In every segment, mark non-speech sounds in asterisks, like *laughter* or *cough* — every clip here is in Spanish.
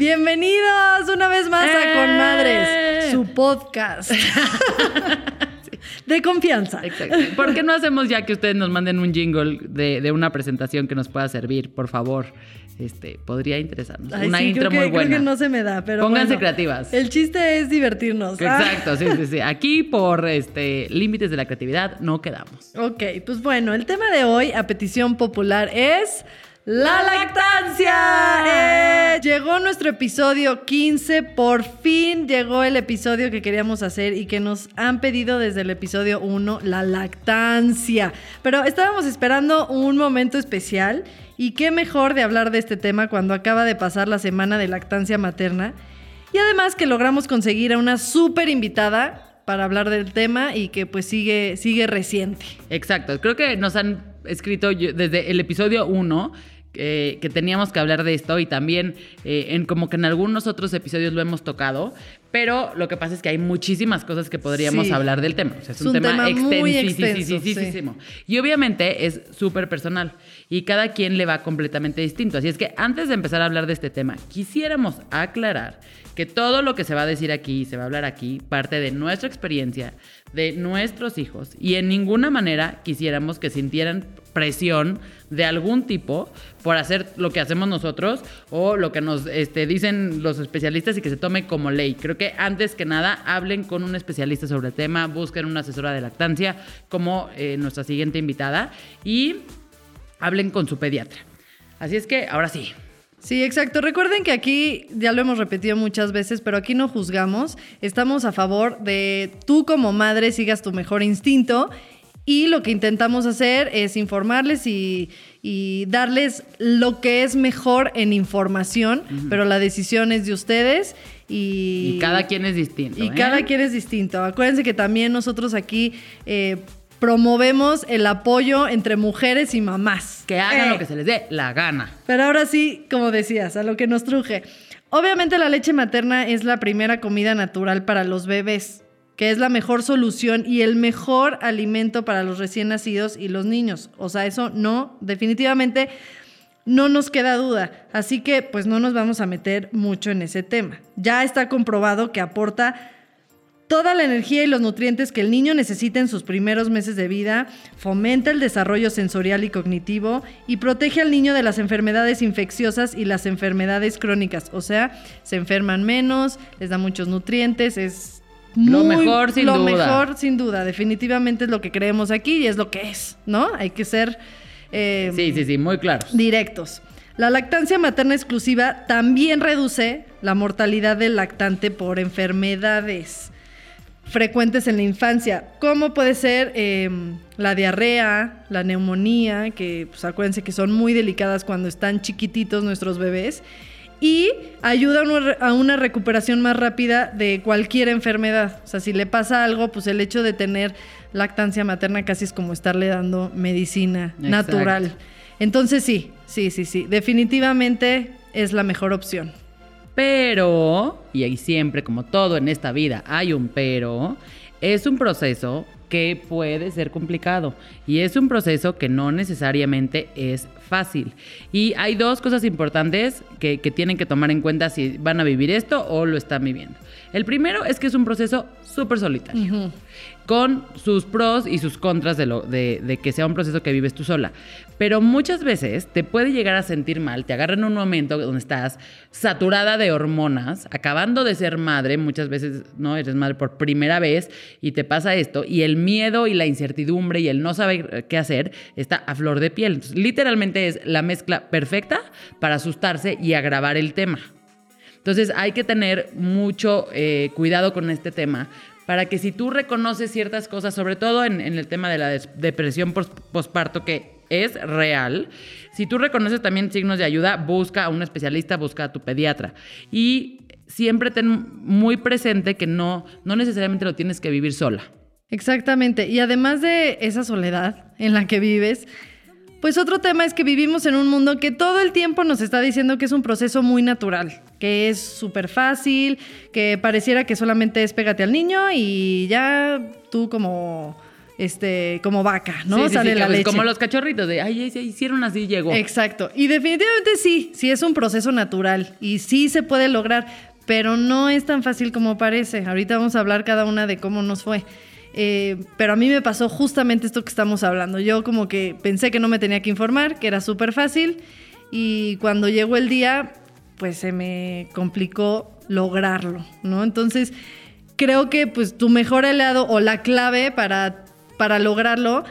Bienvenidos una vez más a Con ¡Eh! Madres, su podcast *laughs* de confianza. Exacto. ¿Por qué no hacemos ya que ustedes nos manden un jingle de, de una presentación que nos pueda servir, por favor? Este, podría interesarnos. Ay, una sí, intro creo que, muy buena. Creo que no se me da, pero Pónganse bueno. creativas. El chiste es divertirnos. Ah, Exacto, sí, sí, sí. Aquí por este límites de la creatividad no quedamos. ok, pues bueno, el tema de hoy, a petición popular, es la lactancia. Eh, llegó nuestro episodio 15, por fin llegó el episodio que queríamos hacer y que nos han pedido desde el episodio 1, la lactancia. Pero estábamos esperando un momento especial y qué mejor de hablar de este tema cuando acaba de pasar la semana de lactancia materna. Y además que logramos conseguir a una súper invitada para hablar del tema y que pues sigue, sigue reciente. Exacto. Creo que nos han escrito yo- desde el episodio 1 eh, que teníamos que hablar de esto y también eh, en como que en algunos otros episodios lo hemos tocado, pero lo que pasa es que hay muchísimas cosas que podríamos Sí. hablar del tema. O sea, es, Es un, un tema, tema muy. Y obviamente es súper personal y cada quien le va completamente distinto. Así es que antes de empezar a hablar de este tema, quisiéramos aclarar que todo lo que se va a decir aquí, se va a hablar aquí, parte de nuestra experiencia, de nuestros hijos y en ninguna manera quisiéramos que sintieran presión de algún tipo por hacer lo que hacemos nosotros o lo que nos este, dicen los especialistas y que se tome como ley. Creo que antes que nada hablen con un especialista sobre el tema, busquen una asesora de lactancia como eh, nuestra siguiente invitada y hablen con su pediatra. Así es que ahora sí, Sí, exacto. Recuerden que aquí, ya lo hemos repetido muchas veces, pero aquí no juzgamos. Estamos a favor de tú como madre sigas tu mejor instinto y lo que intentamos hacer es informarles y, y darles lo que es mejor en información, pero la decisión es de ustedes y, y, cada quien es distinto. y ¿eh? cada quien es distinto. Acuérdense que también nosotros aquí eh, promovemos el apoyo entre mujeres y mamás. Que hagan Eh. lo que se les dé la gana. Pero ahora sí, como decías, a lo que nos truje. Obviamente la leche materna es la primera comida natural para los bebés, que es la mejor solución y el mejor alimento para los recién nacidos y los niños. O sea, eso no, definitivamente no nos queda duda. Así que pues no nos vamos a meter mucho en ese tema. Ya está comprobado que aporta toda la energía y los nutrientes que el niño necesita en sus primeros meses de vida, fomenta el desarrollo sensorial y cognitivo y protege al niño de las enfermedades infecciosas y las enfermedades crónicas. O sea, se enferman menos, les da muchos nutrientes, es Lo mejor, sin lo duda. mejor sin duda, definitivamente es lo que creemos aquí y es lo que es, ¿no? Hay que ser eh, Sí, sí, sí, muy claros. directos. La lactancia materna exclusiva también reduce la mortalidad del lactante por enfermedades frecuentes en la infancia, como puede ser eh, la diarrea, la neumonía, que pues, acuérdense que son muy delicadas cuando están chiquititos nuestros bebés, y ayuda a una, recuperación más rápida de cualquier enfermedad. O sea, si le pasa algo, pues el hecho de tener lactancia materna casi es como estarle dando medicina Exacto. natural. Entonces sí, sí, sí, sí, definitivamente es la mejor opción. Pero, y ahí siempre, como todo en esta vida, hay un pero, es un proceso que puede ser complicado y es un proceso que no necesariamente es fácil. Y hay dos cosas importantes que, que tienen que tomar en cuenta si van a vivir esto o lo están viviendo. El primero es que es un proceso súper solitario. con sus pros y sus contras de, lo, de, de, que sea un proceso que vives tú sola. Pero muchas veces te puede llegar a sentir mal, te agarra en un momento donde estás saturada de hormonas, acabando de ser madre, muchas veces no eres madre por primera vez y te pasa esto, y el miedo y la incertidumbre y el no saber qué hacer está a flor de piel. Literalmente es la mezcla perfecta para asustarse y agravar el tema. Entonces hay que tener mucho eh, cuidado con este tema para que si tú reconoces ciertas cosas, sobre todo en, en el tema de la depresión postparto, que es real, si tú reconoces también signos de ayuda, busca a un especialista, busca a tu pediatra. Y siempre ten muy presente que no, no necesariamente lo tienes que vivir sola. Exactamente. Y además de esa soledad en la que vives, pues otro tema es que vivimos en un mundo que todo el tiempo nos está diciendo que es un proceso muy natural, que es súper fácil, que pareciera que solamente es pégate al niño y ya tú como este, como vaca, ¿no? Sí, Sale la leche. Como los cachorritos de, ay, se hicieron así, llegó. Exacto. Y definitivamente sí, sí es un proceso natural y sí se puede lograr, pero no es tan fácil como parece. Ahorita vamos a hablar cada una de cómo nos fue. Eh, pero a mí me pasó justamente esto que estamos hablando. Yo como que pensé que no me tenía que informar, que era súper fácil. Y cuando llegó el día, pues se me complicó lograrlo, ¿no? Entonces, creo que pues tu mejor aliado o la clave para, para lograrlo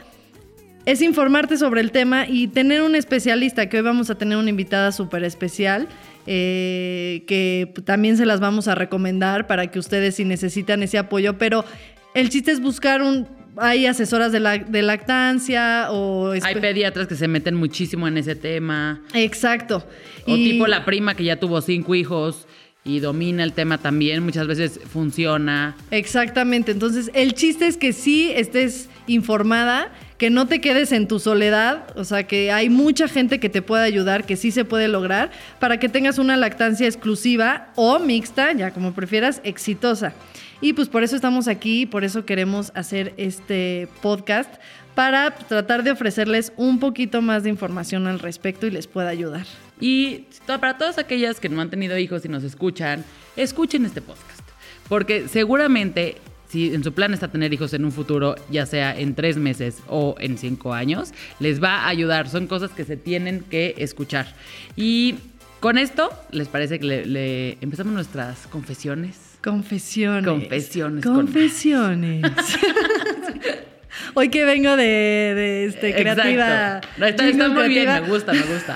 es informarte sobre el tema y tener un especialista, que hoy vamos a tener una invitada súper especial, eh, que también se las vamos a recomendar para que ustedes si necesitan ese apoyo, pero el chiste es buscar un... Hay asesoras de, la, de lactancia o... Hay pediatras que se meten muchísimo en ese tema. Exacto. O tipo la prima que ya tuvo cinco hijos y domina el tema también, muchas veces funciona. Exactamente, entonces el chiste es que sí estés informada, que no te quedes en tu soledad, o sea que hay mucha gente que te puede ayudar, que sí se puede lograr, para que tengas una lactancia exclusiva o mixta, ya como prefieras, exitosa. Y pues por eso estamos aquí, por eso queremos hacer este podcast, para tratar de ofrecerles un poquito más de información al respecto y les pueda ayudar. Y para todas aquellas que no han tenido hijos y nos escuchan, escuchen este podcast, porque seguramente si en su plan está tener hijos en un futuro, ya sea en tres meses o en cinco años, les va a ayudar. Son cosas que se tienen que escuchar. Y con esto, ¿les parece que le empezamos nuestras confesiones? Confesiones. Confesiones. Confesiones. *laughs* Hoy que vengo de, de este, creativa. Está, muy bien, me gusta, me gusta.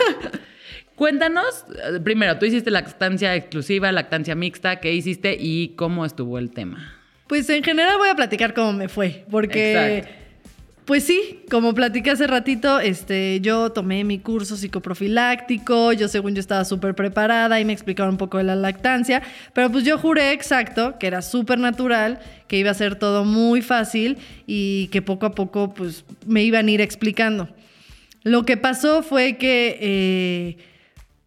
Cuéntanos, eh, primero, tú hiciste lactancia exclusiva, lactancia mixta, ¿qué hiciste y cómo estuvo el tema? Pues en general voy a platicar cómo me fue, porque Exacto. Pues sí, como platiqué hace ratito, este, yo tomé mi curso psicoprofiláctico, yo según yo estaba súper preparada y me explicaron un poco de la lactancia, pero pues yo juré exacto que era súper natural, que iba a ser todo muy fácil y que poco a poco pues me iban a ir explicando. Lo que pasó fue que eh,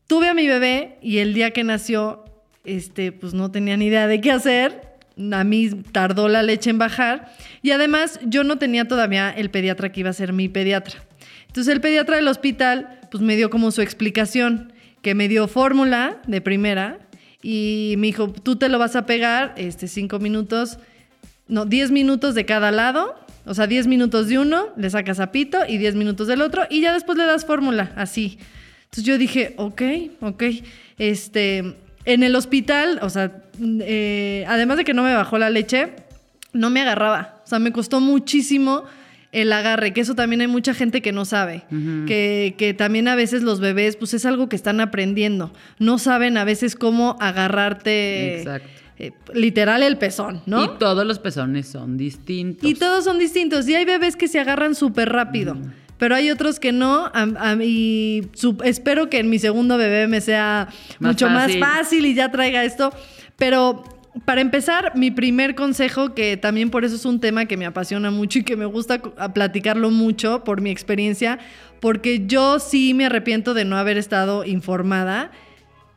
tuve a mi bebé y el día que nació, este, pues no tenía ni idea de qué hacer a mí tardó la leche en bajar y además yo no tenía todavía el pediatra que iba a ser mi pediatra. Entonces el pediatra del hospital pues me dio como su explicación, que me dio fórmula de primera y me dijo, tú te lo vas a pegar este, cinco minutos, no, diez minutos de cada lado, o sea, diez minutos de uno, le sacas a pito y diez minutos del otro y ya después le das fórmula, así. Entonces yo dije, ok, ok, este en el hospital, o sea, eh, además de que no me bajó la leche, no me agarraba. O sea, me costó muchísimo el agarre, que eso también hay mucha gente que no sabe, que, que, también a veces los bebés, pues es algo que están aprendiendo, no saben a veces cómo agarrarte. Exacto. Eh, literal el pezón, ¿no? Y todos los pezones son distintos. Y todos son distintos. Y hay bebés que se agarran súper rápido pero hay otros que no. y espero que en mi segundo bebé me sea mucho más fácil y ya traiga esto. Pero para empezar, mi primer consejo, que también por eso es un tema que me apasiona mucho y que me gusta platicarlo mucho por mi experiencia, porque yo sí me arrepiento de no haber estado informada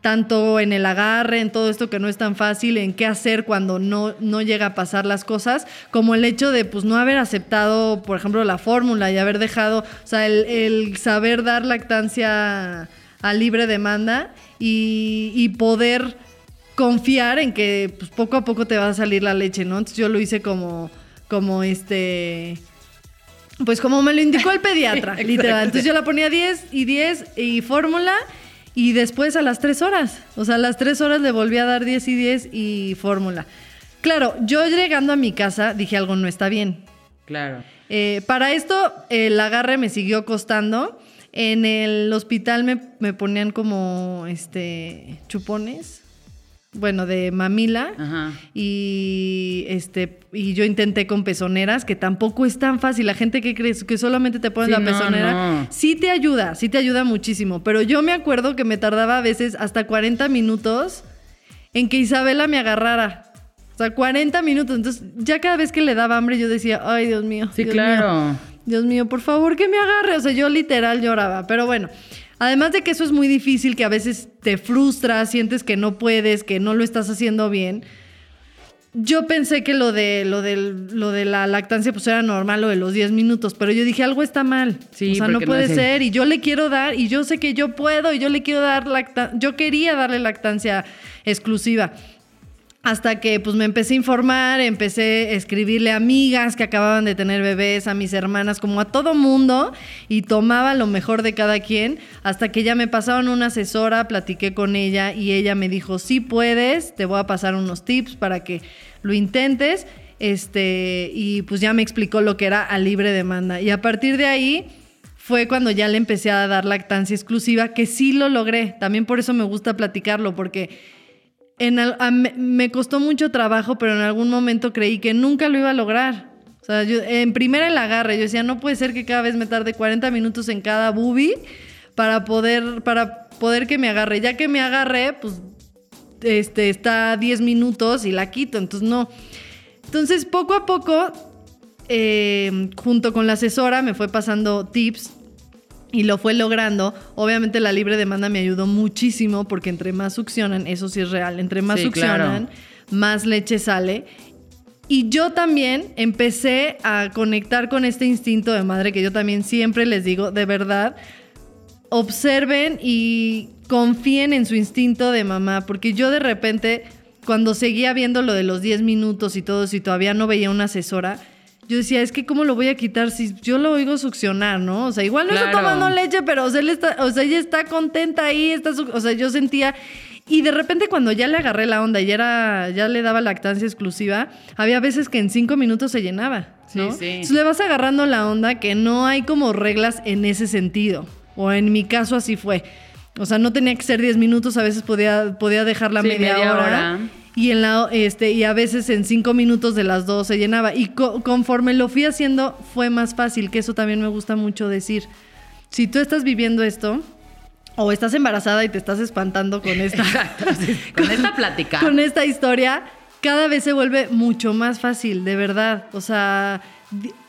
tanto en el agarre, en todo esto que no es tan fácil, en qué hacer cuando no, no llega a pasar las cosas, como el hecho de pues no haber aceptado, por ejemplo, la fórmula y haber dejado, o sea, el, saber dar lactancia a libre demanda y, poder confiar en que pues, poco a poco te va a salir la leche, ¿no? Entonces yo lo hice como como este, pues como me lo indicó el *laughs* pediatra, literal. Entonces yo la ponía 10 y 10 y fórmula y después a las 3 horas, o sea, a las 3 horas le volví a dar 10 y 10 y fórmula. Claro, yo llegando a mi casa dije algo no está bien. Claro. Eh, para esto, el agarre me siguió costando. En el hospital me, me ponían como este chupones. Bueno, de mamila. Ajá. Y este y yo intenté con pezoneras, que tampoco es tan fácil. La gente que crees que solamente te pones Sí, la no, pezonera, no. sí te ayuda, sí te ayuda muchísimo. Pero yo me acuerdo que me tardaba a veces hasta 40 minutos en que Isabela me agarrara. O sea, 40 minutos. Entonces, ya cada vez que le daba hambre, yo decía, ay, Dios mío. Sí, Dios claro. mío, Dios mío, por favor, que me agarre. O sea, yo literal lloraba. Pero bueno, además de que eso es muy difícil, que a veces te frustras, sientes que no puedes, que no lo estás haciendo bien. Yo pensé que lo de, lo del- lo de la lactancia pues era normal, lo de los 10 minutos, pero yo dije algo está mal. Sí, o sea, no puede ser y yo le quiero dar y yo sé que yo puedo y yo le quiero dar lactancia, yo quería darle lactancia exclusiva. Hasta que pues me empecé a informar, empecé a escribirle a amigas que acababan de tener bebés, a mis hermanas, como a todo mundo, y tomaba lo mejor de cada quien, hasta que ya me pasaron una asesora, platiqué con ella y ella me dijo, sí puedes, te voy a pasar unos tips para que lo intentes, este, y pues ya me explicó lo que era a libre demanda. Y a partir de ahí fue cuando ya le empecé a dar lactancia exclusiva, que sí lo logré, también por eso me gusta platicarlo, porque en me, costó mucho trabajo, pero en algún momento creí que nunca lo iba a lograr. O sea, en primera el agarre, yo decía, no puede ser que cada vez me tarde 40 minutos en cada boobie para poder, para poder que me agarre. Ya que me agarré, pues este, está 10 minutos y la quito, entonces no. Entonces, poco a poco, eh, junto con la asesora, me fue pasando tips y lo fue logrando. Obviamente la libre demanda me ayudó muchísimo porque entre más succionan, eso sí es real, entre más Sí, succionan, claro. más leche sale. Y yo también empecé a conectar con este instinto de madre que yo también siempre les digo, de verdad, observen y confíen en su instinto de mamá, porque yo de repente, cuando seguía viendo lo de los 10 minutos y todo, si todavía no veía una asesora, yo decía, es que cómo lo voy a quitar si yo lo oigo succionar, ¿no? O sea, igual no está tomando leche, pero o sea, él está, o sea, ella está contenta ahí, está, o sea, yo sentía y de repente cuando ya le agarré la onda y ya era, ya le daba lactancia exclusiva, había veces que en cinco minutos se llenaba, ¿no? Sí, sí. Entonces le vas agarrando la onda que no hay como reglas en ese sentido. O en mi caso así fue. O sea, no tenía que ser 10 minutos, a veces podía, podía dejarla Sí, media, media hora. hora. Y, en la, este, y a veces en cinco minutos de las dos se llenaba. Y co- conforme lo fui haciendo, fue más fácil, que eso también me gusta mucho decir. Si tú estás viviendo esto, o estás embarazada y te estás espantando con esta, *laughs* Exacto. Con esta plática. con esta historia, cada vez se vuelve mucho más fácil, de verdad. O sea,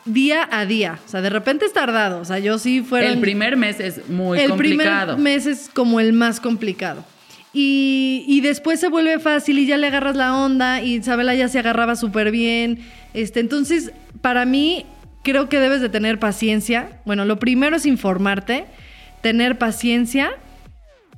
día a día. O sea, de repente es tardado. O sea, yo sí fueron... El primer mes es muy el complicado. primer mes es como el más complicado. Y, y después se vuelve fácil y ya le agarras la onda y Isabela ya se agarraba súper bien. Este, entonces, para mí, creo que debes de tener paciencia. Bueno, lo primero es informarte, tener paciencia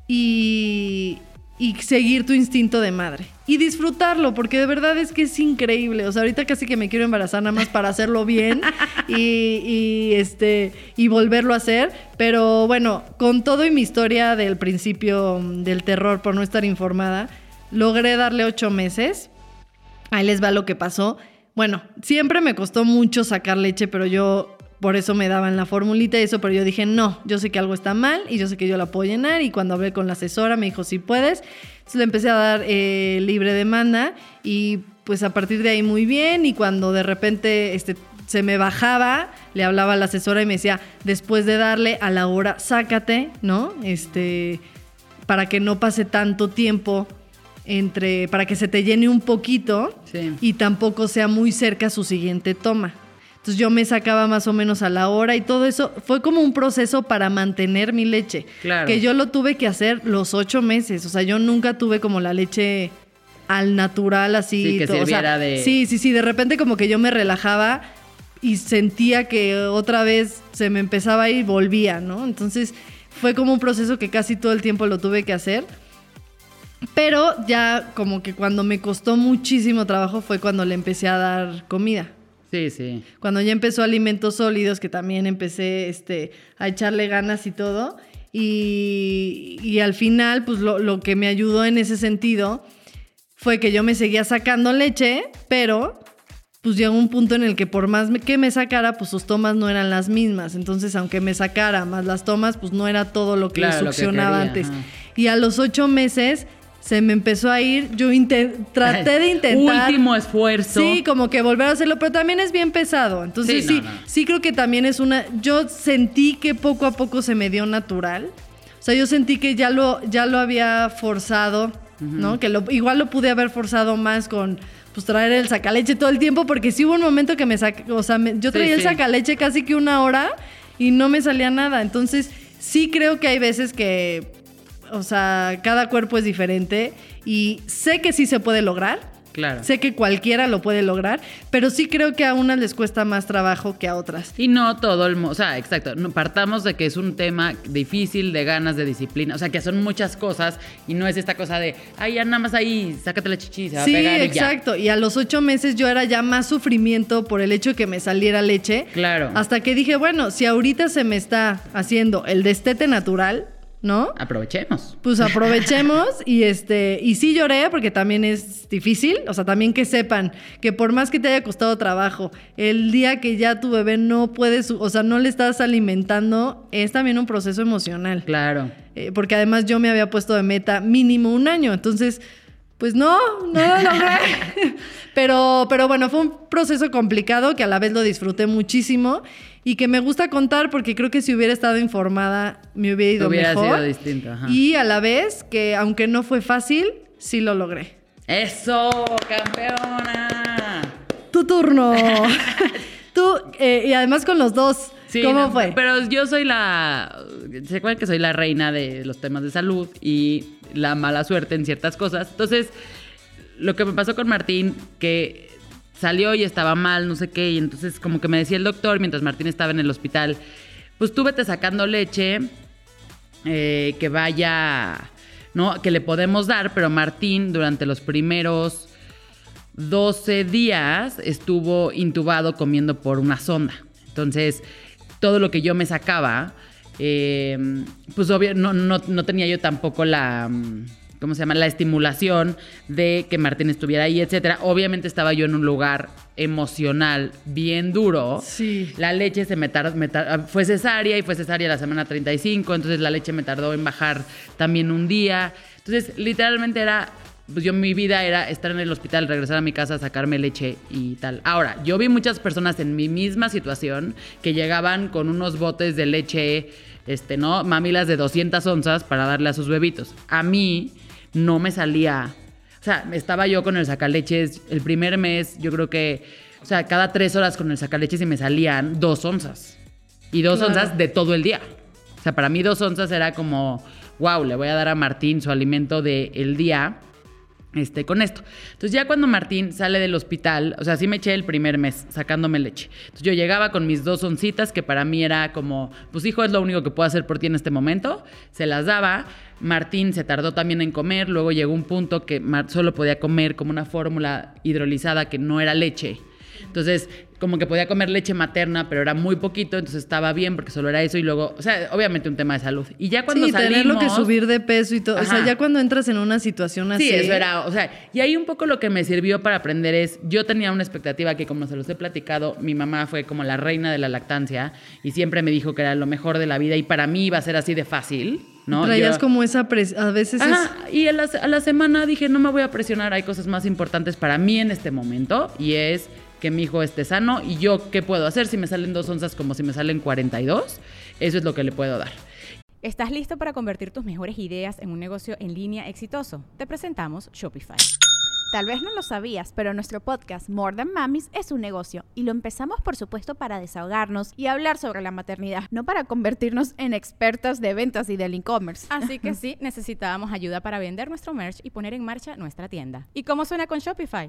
y, y seguir tu instinto de madre. Y disfrutarlo, porque de verdad es que es increíble. O sea, ahorita casi que me quiero embarazar nada más para hacerlo bien y, y, este, y volverlo a hacer. Pero bueno, con todo y mi historia del principio del terror por no estar informada, logré darle ocho meses. Ahí les va lo que pasó. Bueno, siempre me costó mucho sacar leche, pero yo por eso me daban la formulita y eso, pero yo dije, no, yo sé que algo está mal y yo sé que yo la puedo llenar. Y cuando hablé con la asesora me dijo, sí puedes. Entonces le empecé a dar eh, libre demanda y pues a partir de ahí muy bien. Y cuando de repente este, se me bajaba, le hablaba a la asesora y me decía, después de darle a la hora, sácate, ¿no? Este, para que no pase tanto tiempo entre, para que se te llene un poquito Sí. y tampoco sea muy cerca su siguiente toma. Entonces yo me sacaba más o menos a la hora y todo eso fue como un proceso para mantener mi leche. Claro. Que yo lo tuve que hacer los ocho meses. O sea, yo nunca tuve como la leche al natural así. Sí, que todo. O sea, sirviera de- Sí, sí, sí. De repente como que yo me relajaba y sentía que otra vez se me empezaba y volvía, ¿no? Entonces fue como un proceso que casi todo el tiempo lo tuve que hacer. Pero ya como que cuando me costó muchísimo trabajo fue cuando le empecé a dar comida. Sí, sí. Cuando ya empezó alimentos sólidos, que también empecé este, a echarle ganas y todo. Y, y al final, pues lo, lo que me ayudó en ese sentido fue que yo me seguía sacando leche, pero pues llegó un punto en el que por más que me sacara, pues sus tomas no eran las mismas. Entonces, aunque me sacara más las tomas, pues no era todo lo que Claro, lo que succionaba quería, antes. ajá. Y a los ocho meses se me empezó a ir. Yo traté de *laughs* intentar. Último esfuerzo. Sí, como que volver a hacerlo, pero también es bien pesado. Entonces Sí, sí, no, sí, no. creo que también es una. Yo sentí que poco a poco se me dio natural. O sea, yo sentí que ya lo, ya lo había forzado, ¿no? Que lo, igual lo pude haber forzado más con pues traer el sacaleche todo el tiempo, porque sí hubo un momento que me saca, o sea, me- yo Sí, traía el sacaleche casi que una hora y no me salía nada. Entonces, sí creo que hay veces que, o sea, cada cuerpo es diferente y sé que sí se puede lograr. Claro. Sé que cualquiera lo puede lograr, pero sí creo que a unas les cuesta más trabajo que a otras. Y no todo el mundo, o sea, exacto, partamos de que es un tema difícil, de ganas, de disciplina, o sea, que son muchas cosas y no es esta cosa de, ay, ya nada más ahí, sácate la chichi, se va Sí, a pegar y ya. exacto. Y a los ocho meses yo era ya más sufrimiento por el hecho de que me saliera leche. Claro. Hasta que dije, bueno, si ahorita se me está haciendo el destete natural, ¿no? Aprovechemos. Pues aprovechemos y este y sí lloré porque también es difícil, o sea, también que sepan que por más que te haya costado trabajo, el día que ya tu bebé no puede, su- o sea, no le estás alimentando, es también un proceso emocional. Claro. Eh, porque además yo me había puesto de meta mínimo un año, entonces pues no, no lo logré. *laughs* pero, pero bueno, fue un proceso complicado que a la vez lo disfruté muchísimo y que me gusta contar porque creo que si hubiera estado informada me hubiera ido Hubiera mejor. sido distinto, ajá. Y a la vez que aunque no fue fácil, sí lo logré. ¡Eso, campeona! Tu turno. *laughs* Tú, eh, y además con los dos, Sí, ¿cómo no, fue? Pero yo soy la. Se acuerdan que soy la reina de los temas de salud y la mala suerte en ciertas cosas. Entonces, lo que me pasó con Martín, que salió y estaba mal, no sé qué, y entonces, como que me decía el doctor mientras Martín estaba en el hospital, pues tú vete sacando leche, eh, que vaya. ¿No? Que le podemos dar, pero Martín, durante los primeros 12 días estuvo intubado comiendo por una sonda. Entonces, todo lo que yo me sacaba, eh, pues obvio, no, no, no tenía yo tampoco la, mm, ¿cómo se llama? La estimulación de que Martín estuviera ahí, etcétera. Obviamente estaba yo en un lugar emocional bien duro. Sí. La leche se me tardó, me tar- fue cesárea y fue cesárea la semana 35, entonces la leche me tardó en bajar también un día. Entonces, literalmente era, pues yo mi vida era estar en el hospital, regresar a mi casa, sacarme leche y tal. Ahora, yo vi muchas personas en mi misma situación que llegaban con unos botes de leche, este, ¿no? Mamilas de 200 onzas para darle a sus bebitos. A mí no me salía o sea, estaba yo con el sacaleches el primer mes, yo creo que, o sea, cada tres horas con el sacaleches y me salían dos onzas. Y dos Claro. onzas de todo el día. O sea, para mí dos onzas era como, wow, le voy a dar a Martín su alimento del día este, con esto. Entonces ya cuando Martín sale del hospital, o sea, sí me eché el primer mes sacándome leche. Entonces yo llegaba con mis dos oncitas, que para mí era como, pues hijo, es lo único que puedo hacer por ti en este momento. Se las daba. Martín se tardó también en comer, luego llegó un punto que solo podía comer como una fórmula hidrolizada que no era leche. Entonces, como que podía comer leche materna, pero era muy poquito, entonces estaba bien porque solo era eso y luego, o sea, obviamente un tema de salud. Y ya cuando sí, salimos... tenerlo que subir de peso y todo. O sea, ya cuando entras en una situación así. Sí, eso era, o sea, y ahí un poco lo que me sirvió para aprender es, yo tenía una expectativa que como se los he platicado, mi mamá fue como la reina de la lactancia y siempre me dijo que era lo mejor de la vida y para mí iba a ser así de fácil, ¿no? Traías Yo- como esa presión. A veces Ajá, y a la, a la semana dije, no me voy a presionar, hay cosas más importantes para mí en este momento y es que mi hijo esté sano y yo qué puedo hacer si me salen dos onzas como si me salen 42, eso es lo que le puedo dar. ¿Estás listo para convertir tus mejores ideas en un negocio en línea exitoso? Te presentamos Shopify. Tal vez no lo sabías, pero nuestro podcast More Than Mamis es un negocio y lo empezamos por supuesto para desahogarnos y hablar sobre la maternidad, no para convertirnos en expertas de ventas y del e-commerce. Así que *laughs* sí, necesitábamos ayuda para vender nuestro merch y poner en marcha nuestra tienda. ¿Y cómo suena con Shopify?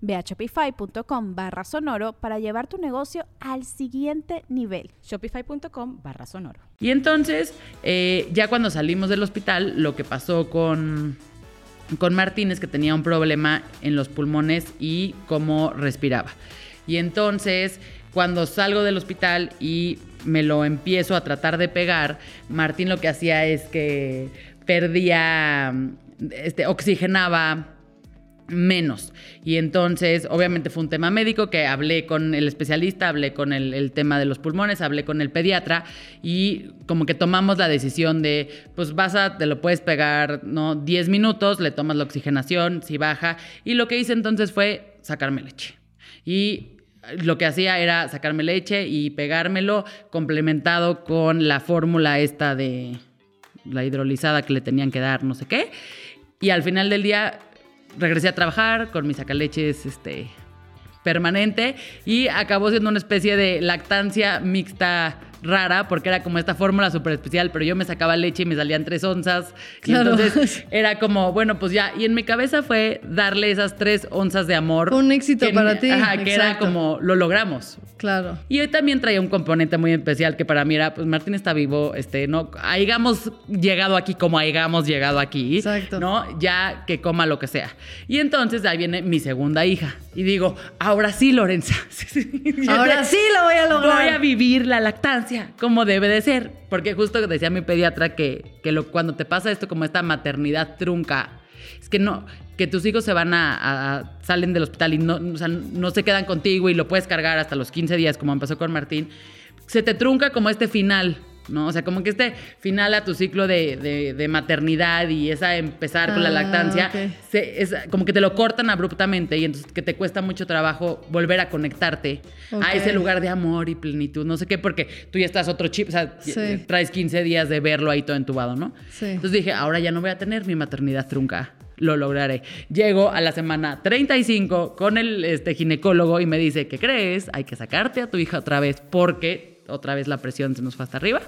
Ve a shopify.com barra sonoro para llevar tu negocio al siguiente nivel. Shopify.com barra sonoro. Y entonces, eh, ya cuando salimos del hospital, lo que pasó con, con Martín es que tenía un problema en los pulmones y cómo respiraba. Y entonces, cuando salgo del hospital y me lo empiezo a tratar de pegar, Martín lo que hacía es que perdía, este, oxigenaba menos. Y entonces, obviamente fue un tema médico que hablé con el especialista, hablé con el, tema de los pulmones, hablé con el pediatra y como que tomamos la decisión de, pues vas a, te lo puedes pegar, ¿no? 10 minutos, le tomas la oxigenación, si baja. Y lo que hice entonces fue sacarme leche. Y lo que hacía era sacarme leche y pegármelo complementado con la fórmula esta de la hidrolizada que le tenían que dar, no sé qué. Y al final del día regresé a trabajar con mis sacaleches este, permanente y acabó siendo una especie de lactancia mixta rara porque era como esta fórmula súper especial, pero yo me sacaba leche y me salían tres onzas. Y entonces *laughs* era como, bueno, pues ya. Y en mi cabeza fue darle esas tres onzas de amor. Un éxito para ti. Ajá, que era como, lo logramos. Claro. Y hoy también traía un componente muy especial que para mí era, pues Martín está vivo, este, no, hayamos llegado aquí como hayamos llegado aquí. Exacto. ¿No? Ya que coma lo que sea. Y entonces ahí viene mi segunda hija. Y digo, ahora sí, Lorenza. *laughs* ahora sí lo voy a lograr. Voy a vivir la lactancia como debe de ser. Porque justo decía mi pediatra que, que lo, cuando te pasa esto como esta maternidad trunca, es que no, que tus hijos se van a, salen del hospital y no, no se quedan contigo y lo puedes cargar hasta los 15 días, como empezó con Martín, se te trunca como este final. ¿No? O sea, como que este final a tu ciclo de, maternidad y esa empezar con la ah, lactancia, es, como que te lo cortan abruptamente y entonces que te cuesta mucho trabajo volver a conectarte a ese lugar de amor y plenitud, no sé qué, porque tú ya estás otro chip, o sea, traes 15 días de verlo ahí todo entubado, ¿no? Entonces dije, ahora ya no voy a tener mi maternidad trunca. Lo lograré. Llego a la semana 35 con el este, ginecólogo y me dice, ¿qué crees? Hay que sacarte a tu hija otra vez porque otra vez la presión se nos fue hasta arriba.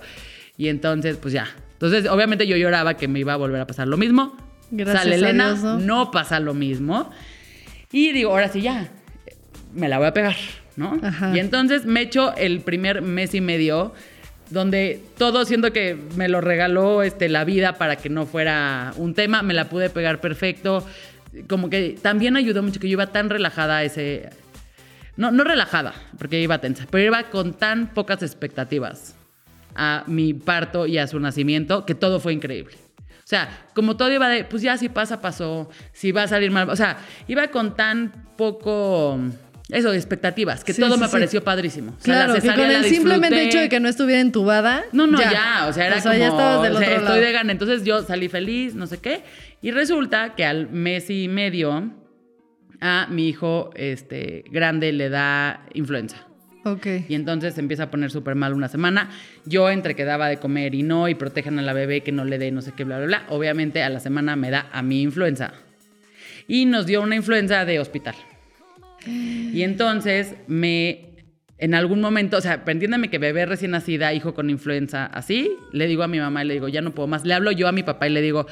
Y entonces, pues ya. Entonces, obviamente yo lloraba que me iba a volver a pasar lo mismo. Gracias Sale Elena, ¿no? pasa lo mismo. Y digo, ahora sí ya, me la voy a pegar, ¿no? Y entonces me echo el primer mes y medio donde todo siendo que me lo regaló este, la vida para que no fuera un tema, me la pude pegar perfecto. Como que también ayudó mucho que yo iba tan relajada ese, no, no relajada, porque iba tensa, pero iba con tan pocas expectativas a mi parto y a su nacimiento que todo fue increíble. O sea, como todo iba de, pues ya si pasa, pasó, si va a salir mal. O sea, iba con tan poco, eso, expectativas, que todo me pareció padrísimo. claro, que con el simplemente hecho de que no estuviera entubada. No, no, ya, o sea, era como, ya estabas del otro estoy de gana. Entonces yo salí feliz, no sé qué. Y resulta que al mes y medio a mi hijo este, grande le da influenza. Ok. Y entonces se empieza a poner súper mal una semana. Yo entre que daba de comer y no, y protejan a la bebé que no le dé no sé qué, bla, bla, bla. Obviamente a la semana me da a mi influenza. Y nos dio una influenza de hospital. Y entonces me, en algún momento, o sea, entiéndame que bebé recién nacida, hijo con influenza, así, le digo a mi mamá y le digo, ya no puedo más. Le hablo yo a mi papá y le digo,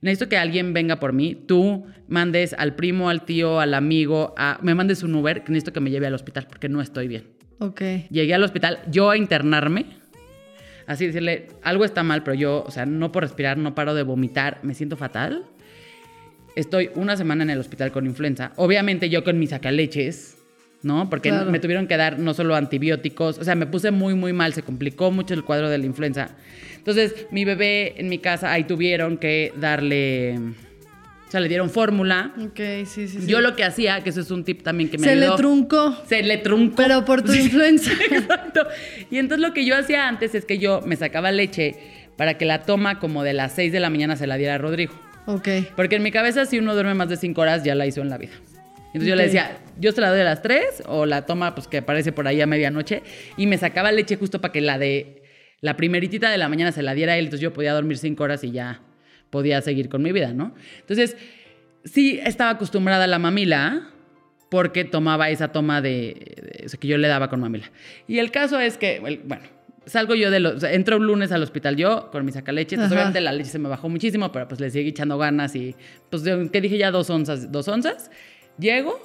necesito que alguien venga por mí, tú mandes al primo, al tío, al amigo, a, me mandes un Uber, que necesito que me lleve al hospital porque no estoy bien. Ok. Llegué al hospital, yo a internarme, así decirle, algo está mal, pero yo, o sea, no puedo respirar, no paro de vomitar, me siento fatal. Estoy una semana en el hospital con influenza. Obviamente yo con mis sacaleches, ¿no? Porque me tuvieron que dar no solo antibióticos, o sea, me puse muy, muy mal, se complicó mucho el cuadro de la influenza. Entonces, mi bebé en mi casa, ahí tuvieron que darle... O sea, le dieron fórmula. Ok, sí, sí, sí. Yo lo que hacía, que eso es un tip también que me Se le truncó. Se le truncó. Pero por tu influenza. *laughs* Exacto. Y entonces lo que yo hacía antes es que yo me sacaba leche para que la toma como de las 6 de la mañana se la diera a Rodrigo. Ok. Porque en mi cabeza, si uno duerme más de 5 horas, ya la hizo en la vida. Entonces yo le decía, yo se la doy a las 3 o la toma pues que aparece por ahí a medianoche y me sacaba leche justo para que la de la primeritita de la mañana se la diera a él, entonces yo podía dormir 5 horas y ya podía seguir con mi vida, ¿no? Entonces, sí estaba acostumbrada a la mamila porque tomaba esa toma de, de- o sea, que yo le daba con mamila. Y el caso es que, bueno, salgo yo de los, entro un lunes al hospital yo con mi sacaleche, entonces Ajá. obviamente la leche se me bajó muchísimo, pero pues le seguí echando ganas y pues dije ya dos onzas, dos onzas. Llego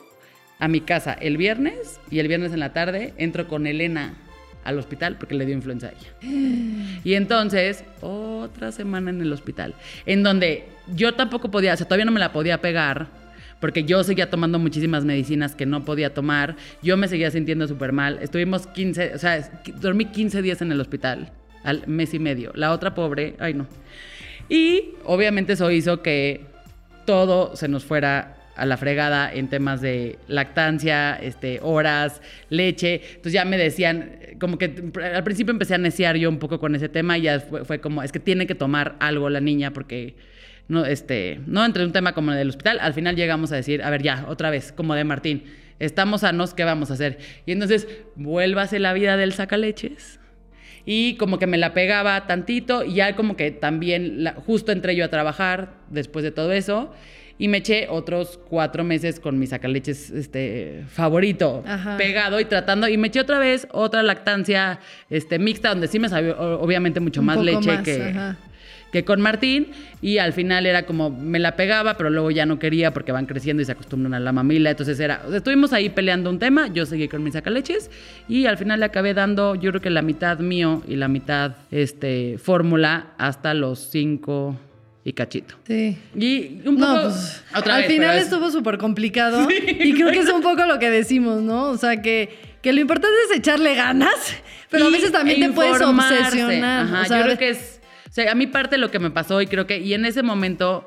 a mi casa el viernes y el viernes en la tarde entro con Elena al hospital porque le dio influenza a ella. Y entonces, otra semana en el hospital, en donde yo tampoco podía, o sea, todavía no me la podía pegar, porque yo seguía tomando muchísimas medicinas que no podía tomar, yo me seguía sintiendo súper mal, estuvimos 15, o sea, dormí 15 días en el hospital, al mes y medio. La otra pobre, ay no. Y obviamente eso hizo que todo se nos fuera a la fregada en temas de lactancia, este, horas, leche. Entonces ya me decían, como que al principio empecé a neciar yo un poco con ese tema y ya fue, como, es que tiene que tomar algo la niña porque no, este, no entre un tema como el del hospital, al final llegamos a decir, a ver, ya, otra vez, como de Martín, estamos sanos, ¿qué vamos a hacer? Y entonces, vuélvase la vida del sacaleches. Y como que me la pegaba tantito y ya como que también, justo entré yo a trabajar después de todo eso y me eché otros cuatro meses con mi sacaleches este, favorito Ajá. pegado y tratando y me eché otra vez otra lactancia este, mixta donde sí me sabía obviamente mucho Un más leche más, que, ajá. que con Martín y al final era como me la pegaba pero luego ya no quería porque van creciendo y se acostumbran a la mamila entonces era estuvimos ahí peleando un tema yo seguí con mis sacaleches y al final le acabé dando yo creo que la mitad mío y la mitad este fórmula hasta los cinco y cachito Sí. y un poco No, pues, otra al vez, final estuvo súper complicado *laughs* y creo que es un poco lo que decimos, ¿no? O sea, que, que lo importante es echarle ganas, *laughs* pero a veces también e te puedes obsesionar. Ajá, o sea, yo creo que es. O sea, a mí parte de lo que me pasó y creo que. Y en ese momento,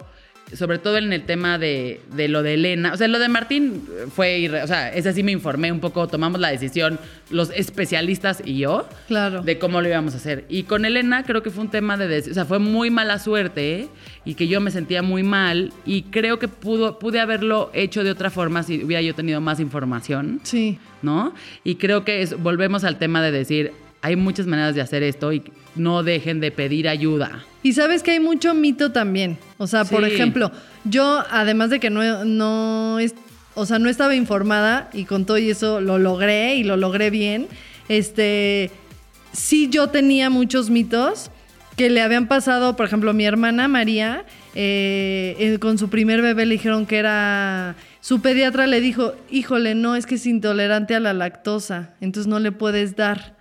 sobre todo en el tema de, de lo de Elena. O sea, lo de Martín fue. irre- O sea, ese sí me informé un poco. Tomamos la decisión, los especialistas y yo. Claro. De cómo lo íbamos a hacer. Y con Elena creo que fue un tema de. O sea, fue muy mala suerte ¿eh? y que yo me sentía muy mal. Y creo que pudo, pude haberlo hecho de otra forma si hubiera yo tenido más información. Sí. ¿no? Y creo que es- volvemos al tema de decir, hay muchas maneras de hacer esto y no dejen de pedir ayuda. Y sabes que hay mucho mito también. O sea, por ejemplo, yo, además de que no, no es, o sea, no estaba informada y con todo y eso lo logré y lo logré bien. Este, sí yo tenía muchos mitos que le habían pasado, por ejemplo, mi hermana María, eh, eh, con su primer bebé le dijeron que era, su pediatra le dijo, híjole, no, es que es intolerante a la lactosa, entonces no le puedes dar.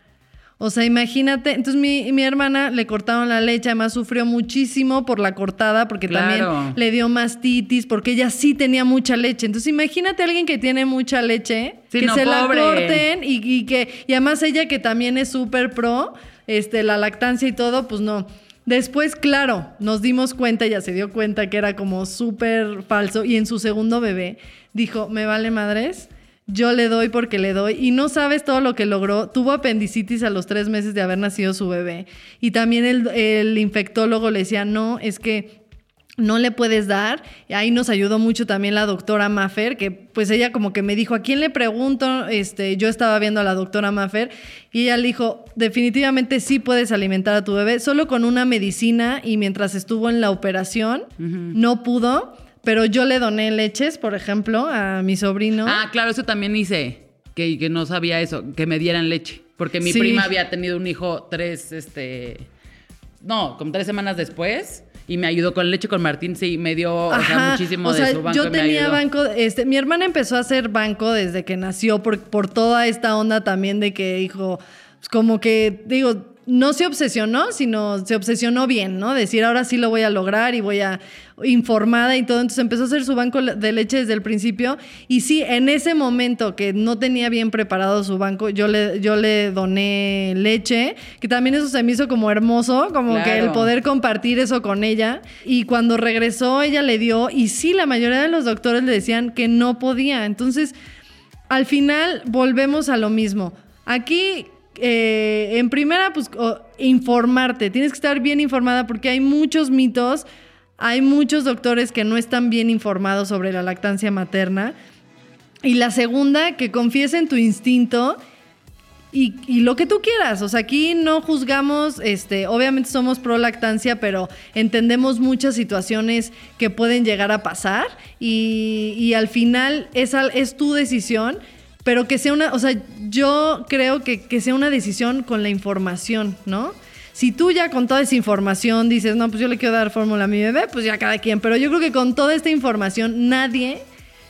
O sea, imagínate, entonces mi, mi hermana le cortaron la leche, además sufrió muchísimo por la cortada, porque Claro. también le dio mastitis, porque ella sí tenía mucha leche. Entonces imagínate a alguien que tiene mucha leche, Sí, que no, se pobre. la corten y, y que, y además ella que también es súper pro, este, la lactancia y todo, pues no. Después, claro, nos dimos cuenta, ella se dio cuenta que era como súper falso y en su segundo bebé dijo, me vale madres, yo le doy porque le doy y no sabes todo lo que logró. Tuvo apendicitis a los tres meses de haber nacido su bebé y también el, el infectólogo le decía, no, es que no le puedes dar. Y ahí nos ayudó mucho también la doctora Maffer, que pues ella como que me dijo, ¿a quién le pregunto? Este, yo estaba viendo a la doctora Maffer y ella le dijo, definitivamente sí puedes alimentar a tu bebé, solo con una medicina y mientras estuvo en la operación no pudo, pero yo le doné leches, por ejemplo, a mi sobrino. Ah, claro, eso también hice, que, que no sabía eso, que me dieran leche. Porque mi Sí. prima había tenido un hijo tres, este, no, como tres semanas después. Y me ayudó con leche con Martín, sí, me dio o sea, muchísimo o sea, de su banco. Yo tenía banco, este, mi hermana empezó a hacer banco desde que nació por, por toda esta onda también de que dijo, pues, como que, digo, no se obsesionó, sino se obsesionó bien, ¿no? Decir, ahora sí lo voy a lograr y voy a informada y todo. Entonces empezó a hacer su banco de leche desde el principio. Y sí, en ese momento que no tenía bien preparado su banco, yo le, yo le doné leche, que también eso se me hizo como hermoso, como que el poder compartir eso con ella. Y cuando regresó, ella le dio, y sí, la mayoría de los doctores le decían que no podía. Entonces, al final volvemos a lo mismo. Aquí, eh, en primera, pues o- informarte. Tienes que estar bien informada porque hay muchos mitos. Hay muchos doctores que no están bien informados sobre la lactancia materna. Y la segunda, que confíes en tu instinto y, y lo que tú quieras. O sea, aquí no juzgamos, este, obviamente somos pro lactancia, pero entendemos muchas situaciones que pueden llegar a pasar y, y al final esa es tu decisión. Pero que sea una, o sea, yo creo que, que sea una decisión con la información, ¿no? Si tú ya con toda esa información dices, no, pues yo le quiero dar fórmula a mi bebé, pues ya cada quien. Pero yo creo que con toda esta información nadie,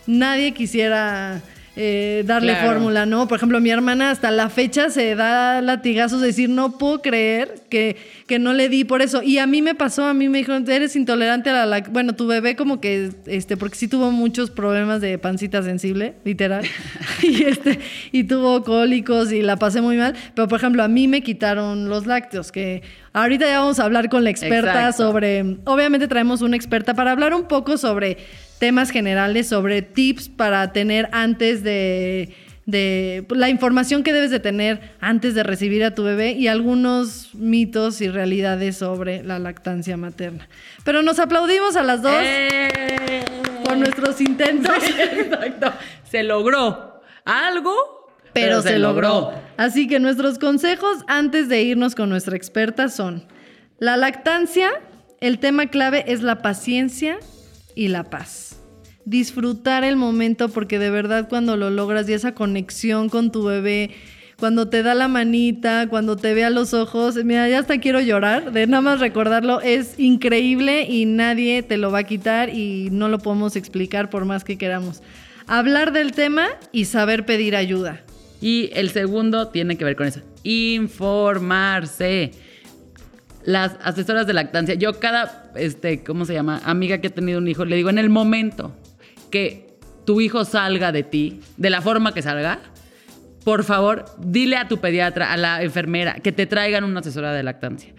nadie quisiera eh, darle Claro. fórmula, ¿no? Por ejemplo, mi hermana hasta la fecha se da latigazos de decir, no puedo creer que, que no le di por eso. Y a mí me pasó, a mí me dijeron, eres intolerante a la lac-". Bueno, tu bebé como que, este, porque sí tuvo muchos problemas de pancita sensible, literal. *laughs* *laughs* y, este, y tuvo cólicos y la pasé muy mal. Pero, por ejemplo, a mí me quitaron los lácteos, que ahorita ya vamos a hablar con la experta Exacto. sobre, obviamente traemos una experta para hablar un poco sobre temas generales, sobre tips para tener antes de, de la información que debes de tener antes de recibir a tu bebé y algunos mitos y realidades sobre la lactancia materna. Pero nos aplaudimos a las dos ¡Eh! por nuestros intentos. Exacto. Se logró algo, pero, se, logró. Así que nuestros consejos antes de irnos con nuestra experta son, la lactancia, el tema clave es la paciencia y la paz. Disfrutar el momento porque de verdad cuando lo logras y esa conexión con tu bebé, cuando te da la manita, cuando te ve a los ojos, mira, ya hasta quiero llorar, de nada más recordarlo, es increíble y nadie te lo va a quitar y no lo podemos explicar por más que queramos. Hablar del tema y saber pedir ayuda. Y el segundo tiene que ver con eso. Informarse. Las asesoras de lactancia. Yo cada, este, ¿cómo se llama? Amiga que ha tenido un hijo, le digo, en el momento que tu hijo salga de ti, de la forma que salga, por favor, dile a tu pediatra, a la enfermera, que te traigan una asesora de lactancia.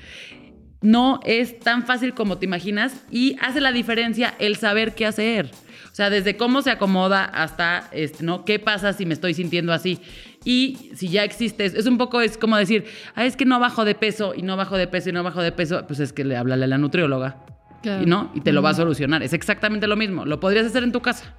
No es tan fácil como te imaginas y hace la diferencia el saber qué hacer. O sea, desde cómo se acomoda hasta, este, ¿no? ¿Qué pasa si me estoy sintiendo así? Y si ya existe, es un poco, es como decir, ah, es que no bajo de peso y no bajo de peso y no bajo de peso, pues es que le háblale a la nutrióloga. Claro. Y no, y te lo va a solucionar. Es exactamente lo mismo. Lo podrías hacer en tu casa.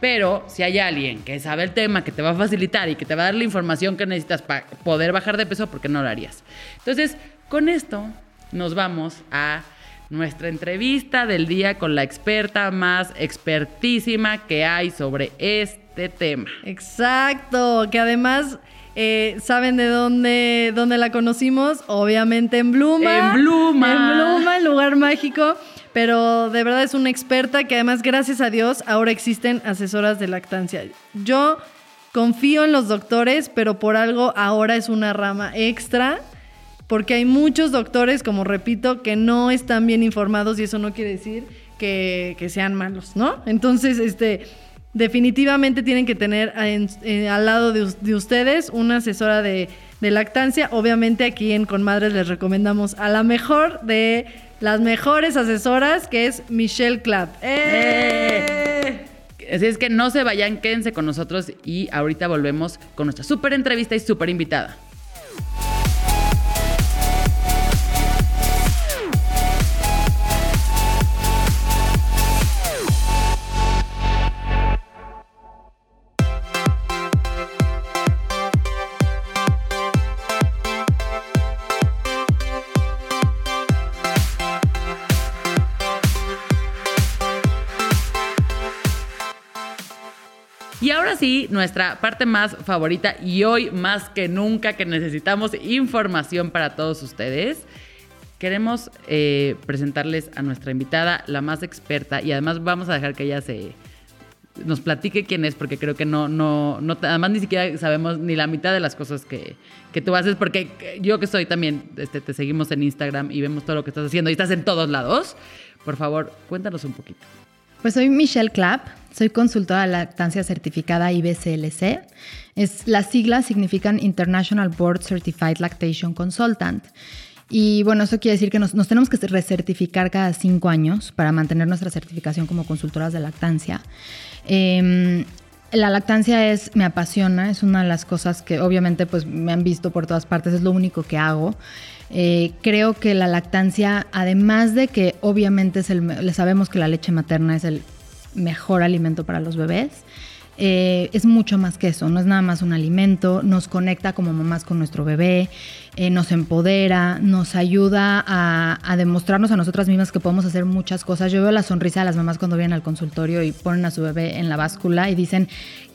Pero si hay alguien que sabe el tema, que te va a facilitar y que te va a dar la información que necesitas para poder bajar de peso, ¿por qué no lo harías? Entonces, con esto nos vamos a nuestra entrevista del día con la experta más expertísima que hay sobre este tema. Exacto, que además eh, saben de dónde, dónde la conocimos, obviamente en Bluma. En Bluma. En Bluma, el lugar mágico. Pero de verdad es una experta que además, gracias a Dios, ahora existen asesoras de lactancia. Yo confío en los doctores, pero por algo ahora es una rama extra. Porque hay muchos doctores, como repito, que no están bien informados y eso no quiere decir que, que sean malos, ¿no? Entonces, este, definitivamente tienen que tener en- eh, al lado de, us- de ustedes una asesora de, de lactancia. Obviamente aquí en Conmadres les recomendamos a la mejor de las mejores asesoras, que es Michelle Clapp. ¡Eh! Así es que no se vayan, quédense con nosotros y ahorita volvemos con nuestra súper entrevista y súper invitada. Nuestra parte más favorita y hoy más que nunca que necesitamos información para todos ustedes. Queremos eh, presentarles a nuestra invitada, la más experta, y además vamos a dejar que ella se nos platique quién es, porque creo que no, no, no, además ni siquiera sabemos ni la mitad de las cosas que, que tú haces, porque yo que soy también, este, te seguimos en Instagram y vemos todo lo que estás haciendo y estás en todos lados. Por favor, cuéntanos un poquito. Pues soy Michelle Clapp, soy consultora de lactancia certificada IBCLC. Es, las siglas significan International Board Certified Lactation Consultant. Y bueno, eso quiere decir que nos, nos tenemos que recertificar cada cinco años para mantener nuestra certificación como consultoras de lactancia. Eh, la lactancia es, me apasiona, es una de las cosas que obviamente pues me han visto por todas partes, es lo único que hago. Eh, creo que la lactancia, además de que obviamente es el, sabemos que la leche materna es el mejor alimento para los bebés, eh, es mucho más que eso, no es nada más un alimento, nos conecta como mamás con nuestro bebé, eh, nos empodera, nos ayuda a, demostrarnos a nosotras mismas que podemos hacer muchas cosas. Yo veo la sonrisa de las mamás cuando vienen al consultorio y ponen a su bebé en la báscula y dicen,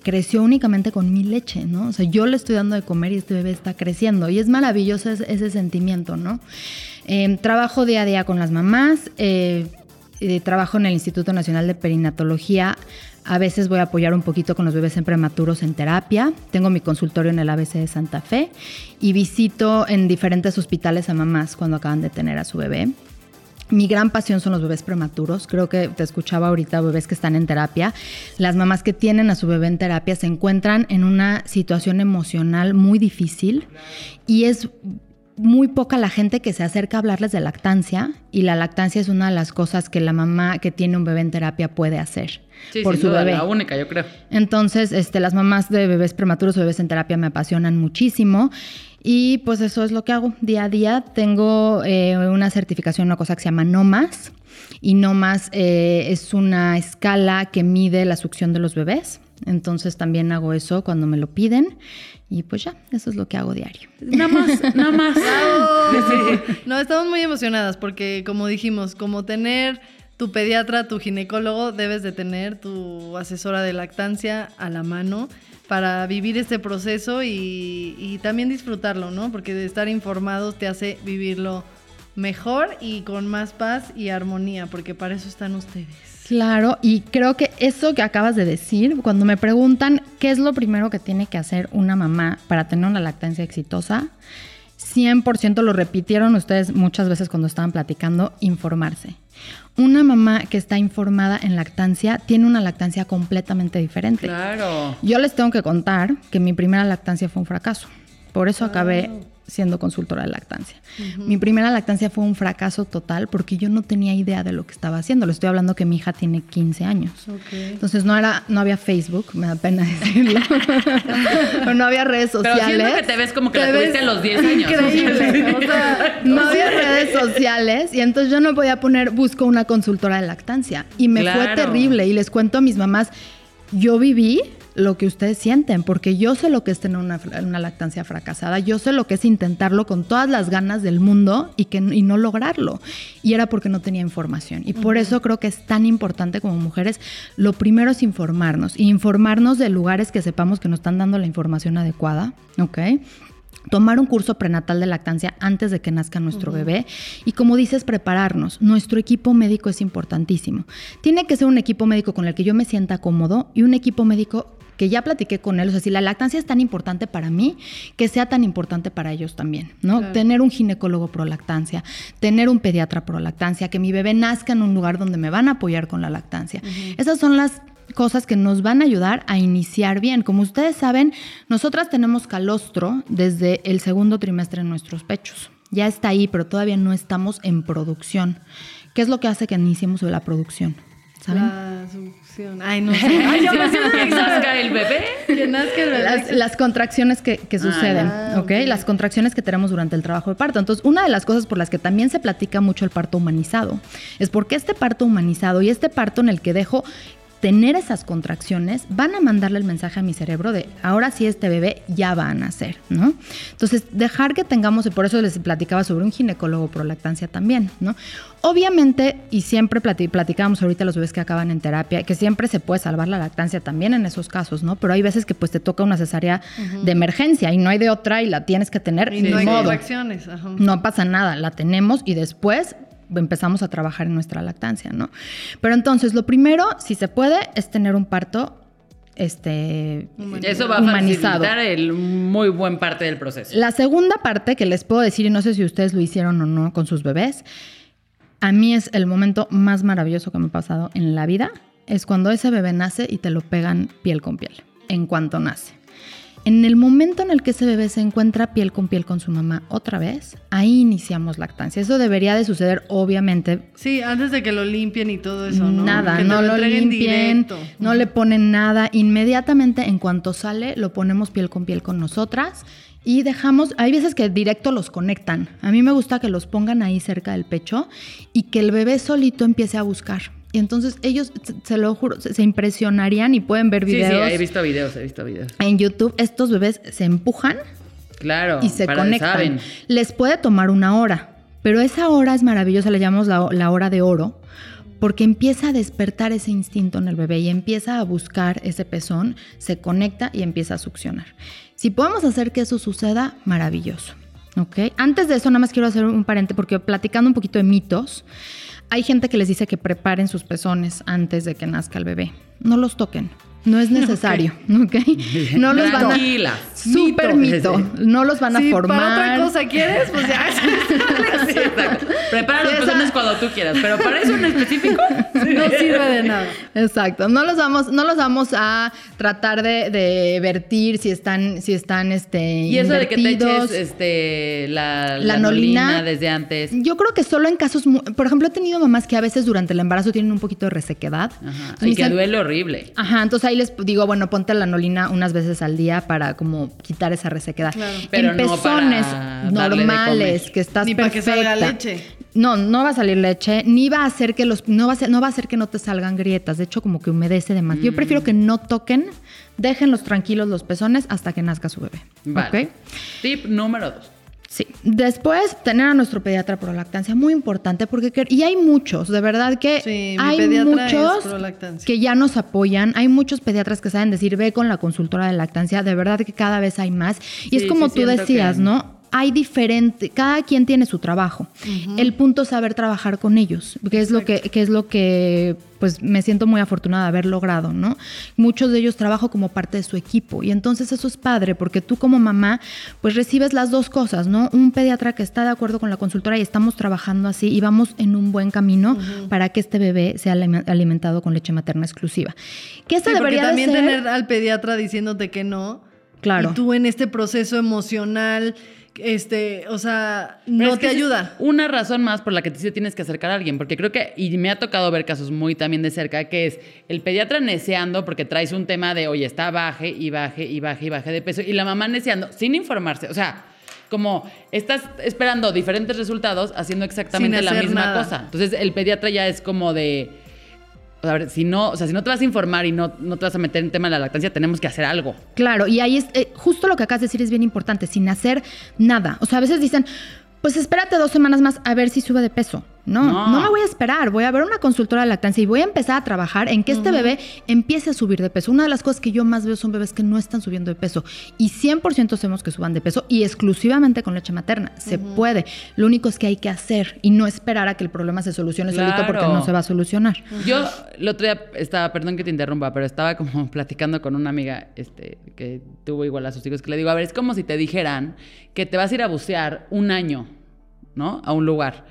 creció únicamente con mi leche, ¿no? O sea, yo le estoy dando de comer y este bebé está creciendo y es maravilloso ese, sentimiento, ¿no? Eh, trabajo día a día con las mamás, eh, eh, trabajo en el Instituto Nacional de Perinatología. A veces voy a apoyar un poquito con los bebés en prematuros en terapia. Tengo mi consultorio en el ABC de Santa Fe y visito en diferentes hospitales a mamás cuando acaban de tener a su bebé. Mi gran pasión son los bebés prematuros. Creo que te escuchaba ahorita bebés que están en terapia. Las mamás que tienen a su bebé en terapia se encuentran en una situación emocional muy difícil y es muy poca la gente que se acerca a hablarles de lactancia y la lactancia es una de las cosas que la mamá que tiene un bebé en terapia puede hacer Sí, por sin su duda, bebé. la única, yo creo. Entonces, este, las mamás de bebés prematuros o bebés en terapia me apasionan muchísimo. Y pues eso es lo que hago día a día. Tengo eh, una certificación, una cosa que se llama NOMAS. Y NOMAS eh, es una escala que mide la succión de los bebés. Entonces también hago eso cuando me lo piden. Y pues ya, eso es lo que hago diario. Nada más, nada más. *laughs* No, estamos muy emocionadas porque, como dijimos, como tener tu pediatra, tu ginecólogo, debes de tener tu asesora de lactancia a la mano para vivir este proceso y, también disfrutarlo, ¿no? Porque de estar informados te hace vivirlo mejor y con más paz y armonía, porque para eso están ustedes. Claro, y creo que eso que acabas de decir, cuando me preguntan qué es lo primero que tiene que hacer una mamá para tener una lactancia exitosa, 100% lo repitieron ustedes muchas veces cuando estaban platicando, informarse. Una mamá que está informada en lactancia tiene una lactancia completamente diferente. Claro. Yo les tengo que contar que mi primera lactancia fue un fracaso. Por eso acabé siendo consultora de lactancia. Mi primera lactancia fue un fracaso total porque yo no tenía idea de lo que estaba haciendo. Le estoy hablando que mi hija tiene 15 años. Entonces no era, no había Facebook, me da pena *laughs* decirlo. o no había redes Pero sociales. siento que te ves como que Te la tuviste a los 10 años. Increíble. O sea, No había redes sociales y entonces yo no podía poner busco una consultora de lactancia y me fue terrible y les cuento a mis mamás, yo viví lo que ustedes sienten, porque yo sé lo que es tener una, una lactancia fracasada, yo sé lo que es intentarlo con todas las ganas del mundo y, que, y no lograrlo. Y era porque no tenía información. Y por eso creo que es tan importante como mujeres, lo primero es informarnos, y informarnos de lugares que sepamos que nos están dando la información adecuada, ¿ok? tomar un curso prenatal de lactancia antes de que nazca nuestro bebé y como dices, prepararnos. Nuestro equipo médico es importantísimo. Tiene que ser un equipo médico con el que yo me sienta cómodo y un equipo médico que ya platiqué con él, o sea, si la lactancia es tan importante para mí, que sea tan importante para ellos también, ¿no? Claro. Tener un ginecólogo pro lactancia, tener un pediatra pro lactancia, que mi bebé nazca en un lugar donde me van a apoyar con la lactancia. Esas son las cosas que nos van a ayudar a iniciar bien. Como ustedes saben, nosotras tenemos calostro desde el segundo trimestre en nuestros pechos. Ya está ahí, pero todavía no estamos en producción. ¿Qué es lo que hace que iniciemos la producción? ¿Saben? La succión. Ay, no *laughs* sé. Ay, yo pensé que nazca el bebé. Que nazca el bebé. Las, las contracciones que, que suceden. Ah, ok. Las contracciones que tenemos durante el trabajo de parto. Entonces, una de las cosas por las que también se platica mucho el parto humanizado es porque este parto humanizado y este parto en el que dejo tener esas contracciones van a mandarle el mensaje a mi cerebro de ahora sí este bebé ya va a nacer, ¿no? Entonces, dejar que tengamos, y por eso les platicaba sobre un ginecólogo pro lactancia también, ¿no? Obviamente, y siempre plati- platicábamos ahorita los bebés que acaban en terapia, que siempre se puede salvar la lactancia también en esos casos, ¿no? Pero hay veces que pues te toca una cesárea de emergencia y no hay de otra y la tienes que tener Y no hay modo. contracciones. Ajá. No pasa nada, la tenemos y después empezamos a trabajar en nuestra lactancia, ¿no? Pero entonces, lo primero, si se puede, es tener un parto este Eso va a humanizado. facilitar el muy buen parte del proceso. La segunda parte que les puedo decir, y no sé si ustedes lo hicieron o no con sus bebés, a mí es el momento más maravilloso que me ha pasado en la vida, es cuando ese bebé nace y te lo pegan piel con piel, en cuanto nace. En el momento en el que ese bebé se encuentra piel con piel con su mamá otra vez, ahí iniciamos lactancia. Eso debería de suceder, obviamente, Sí, antes de que lo limpien y todo eso, ¿no? Nada, Que no lo limpien, directo. no le ponen nada. Inmediatamente, en cuanto sale, lo ponemos piel con piel con nosotras y dejamos. Hay veces que directo los conectan. A mí me gusta que los pongan ahí cerca del pecho y que el bebé solito empiece a buscar. Y entonces ellos, se- lo juro, se, impresionarían y pueden ver Sí, sí, videos he visto videos, he visto videos. en YouTube. Estos bebés se empujan Claro. y se conectan. saben. Les puede tomar una hora, pero esa hora es maravillosa, le llamamos la, la hora de oro, porque empieza a despertar ese instinto en el bebé y empieza a buscar ese pezón, se conecta y empieza a succionar. Si podemos hacer que eso suceda, maravilloso. ¿ok? Antes de eso, nada más quiero hacer un paréntesis, porque platicando un poquito de mitos, hay gente que les dice que preparen sus pezones antes de que nazca el bebé. No los toquen. No es necesario, *laughs* ¿ok? No los van a... Tranquila. Súper Mito. mito. No los van a formar. para otra cosa quieres, pues ya. *laughs* Sí, exacto. Prepara los pezones cuando tú quieras, pero para eso en específico. *laughs* no sirve de nada. Exacto. No los vamos, no los vamos a tratar de, de vertir si están, si están este, Y eso de que te eches este, la, La la nolina. nolina desde antes. Yo creo que solo en casos, por ejemplo, he tenido mamás que a veces durante el embarazo tienen un poquito de resequedad. Ajá. Y que dicen- duele horrible. Ajá, entonces ahí les digo, bueno, ponte la nolina unas veces al día para como quitar esa resequedad. Claro. Pero en no pezones para normales, que estás Ni para que salga perfecta. leche. No, no va a salir leche, ni va a hacer que los, no va a ser, no va a hacer que no te salgan grietas. De hecho, como que humedece de más. Yo Mm. prefiero que no toquen, déjenlos tranquilos los pezones hasta que nazca su bebé. Vale. Tip número dos. Sí. Después, tener a nuestro pediatra pro lactancia, muy importante, porque que- y hay muchos, de verdad que Sí, hay muchos que ya nos apoyan, hay muchos pediatras que saben decir, ve con la consultora de lactancia, de verdad que cada vez hay más. Y es como sí tú decías, que- ¿no? Hay diferente, cada quien tiene su trabajo. El punto es saber trabajar con ellos, que es lo que, que es lo que pues me siento muy afortunada de haber logrado, ¿no? Muchos de ellos trabajo como parte de su equipo y entonces eso es padre porque tú como mamá pues recibes las dos cosas, ¿no? Un pediatra que está de acuerdo con la consultora y estamos trabajando así y vamos en un buen camino para que este bebé sea alime- alimentado con leche materna exclusiva. Que esto Sí, porque debería de también ser- tener al pediatra diciéndote que no. Claro. Y tú en este proceso emocional, este, o sea, Pero no es te que esa es ayuda. Una razón más por la que te tienes que acercar a alguien, porque creo que, y me ha tocado ver casos muy también de cerca, que es el pediatra neceando porque traes un tema de, oye, está baje y baje y baje y baje de peso, y la mamá neceando sin informarse. O sea, como estás esperando diferentes resultados haciendo exactamente la misma nada. cosa. Entonces el pediatra ya es como de. A ver, si no, o sea, si no te vas a informar y no, no te vas a meter en tema de la lactancia, tenemos que hacer algo. Claro, y ahí es eh, justo lo que acabas de decir es bien importante, sin hacer nada. O sea, a veces dicen, pues espérate dos semanas más a ver si sube de peso. No, No. no, me voy a esperar. Voy a ver una consultora de lactancia y voy a empezar a trabajar en que este bebé empiece a subir de peso. Una de las cosas que yo más veo son bebés que no están subiendo de peso. Y 100% hacemos que suban de peso y exclusivamente con leche materna. Se puede. Lo único es que hay que hacer y no esperar a que el problema se solucione solito porque no se va a solucionar. Yo el otro día estaba, perdón que te interrumpa, pero estaba como *laughs* platicando con una amiga este, que tuvo igual a sus hijos, que le digo, a ver, es como si te dijeran que te vas a ir a bucear un año, ¿no? A un lugar.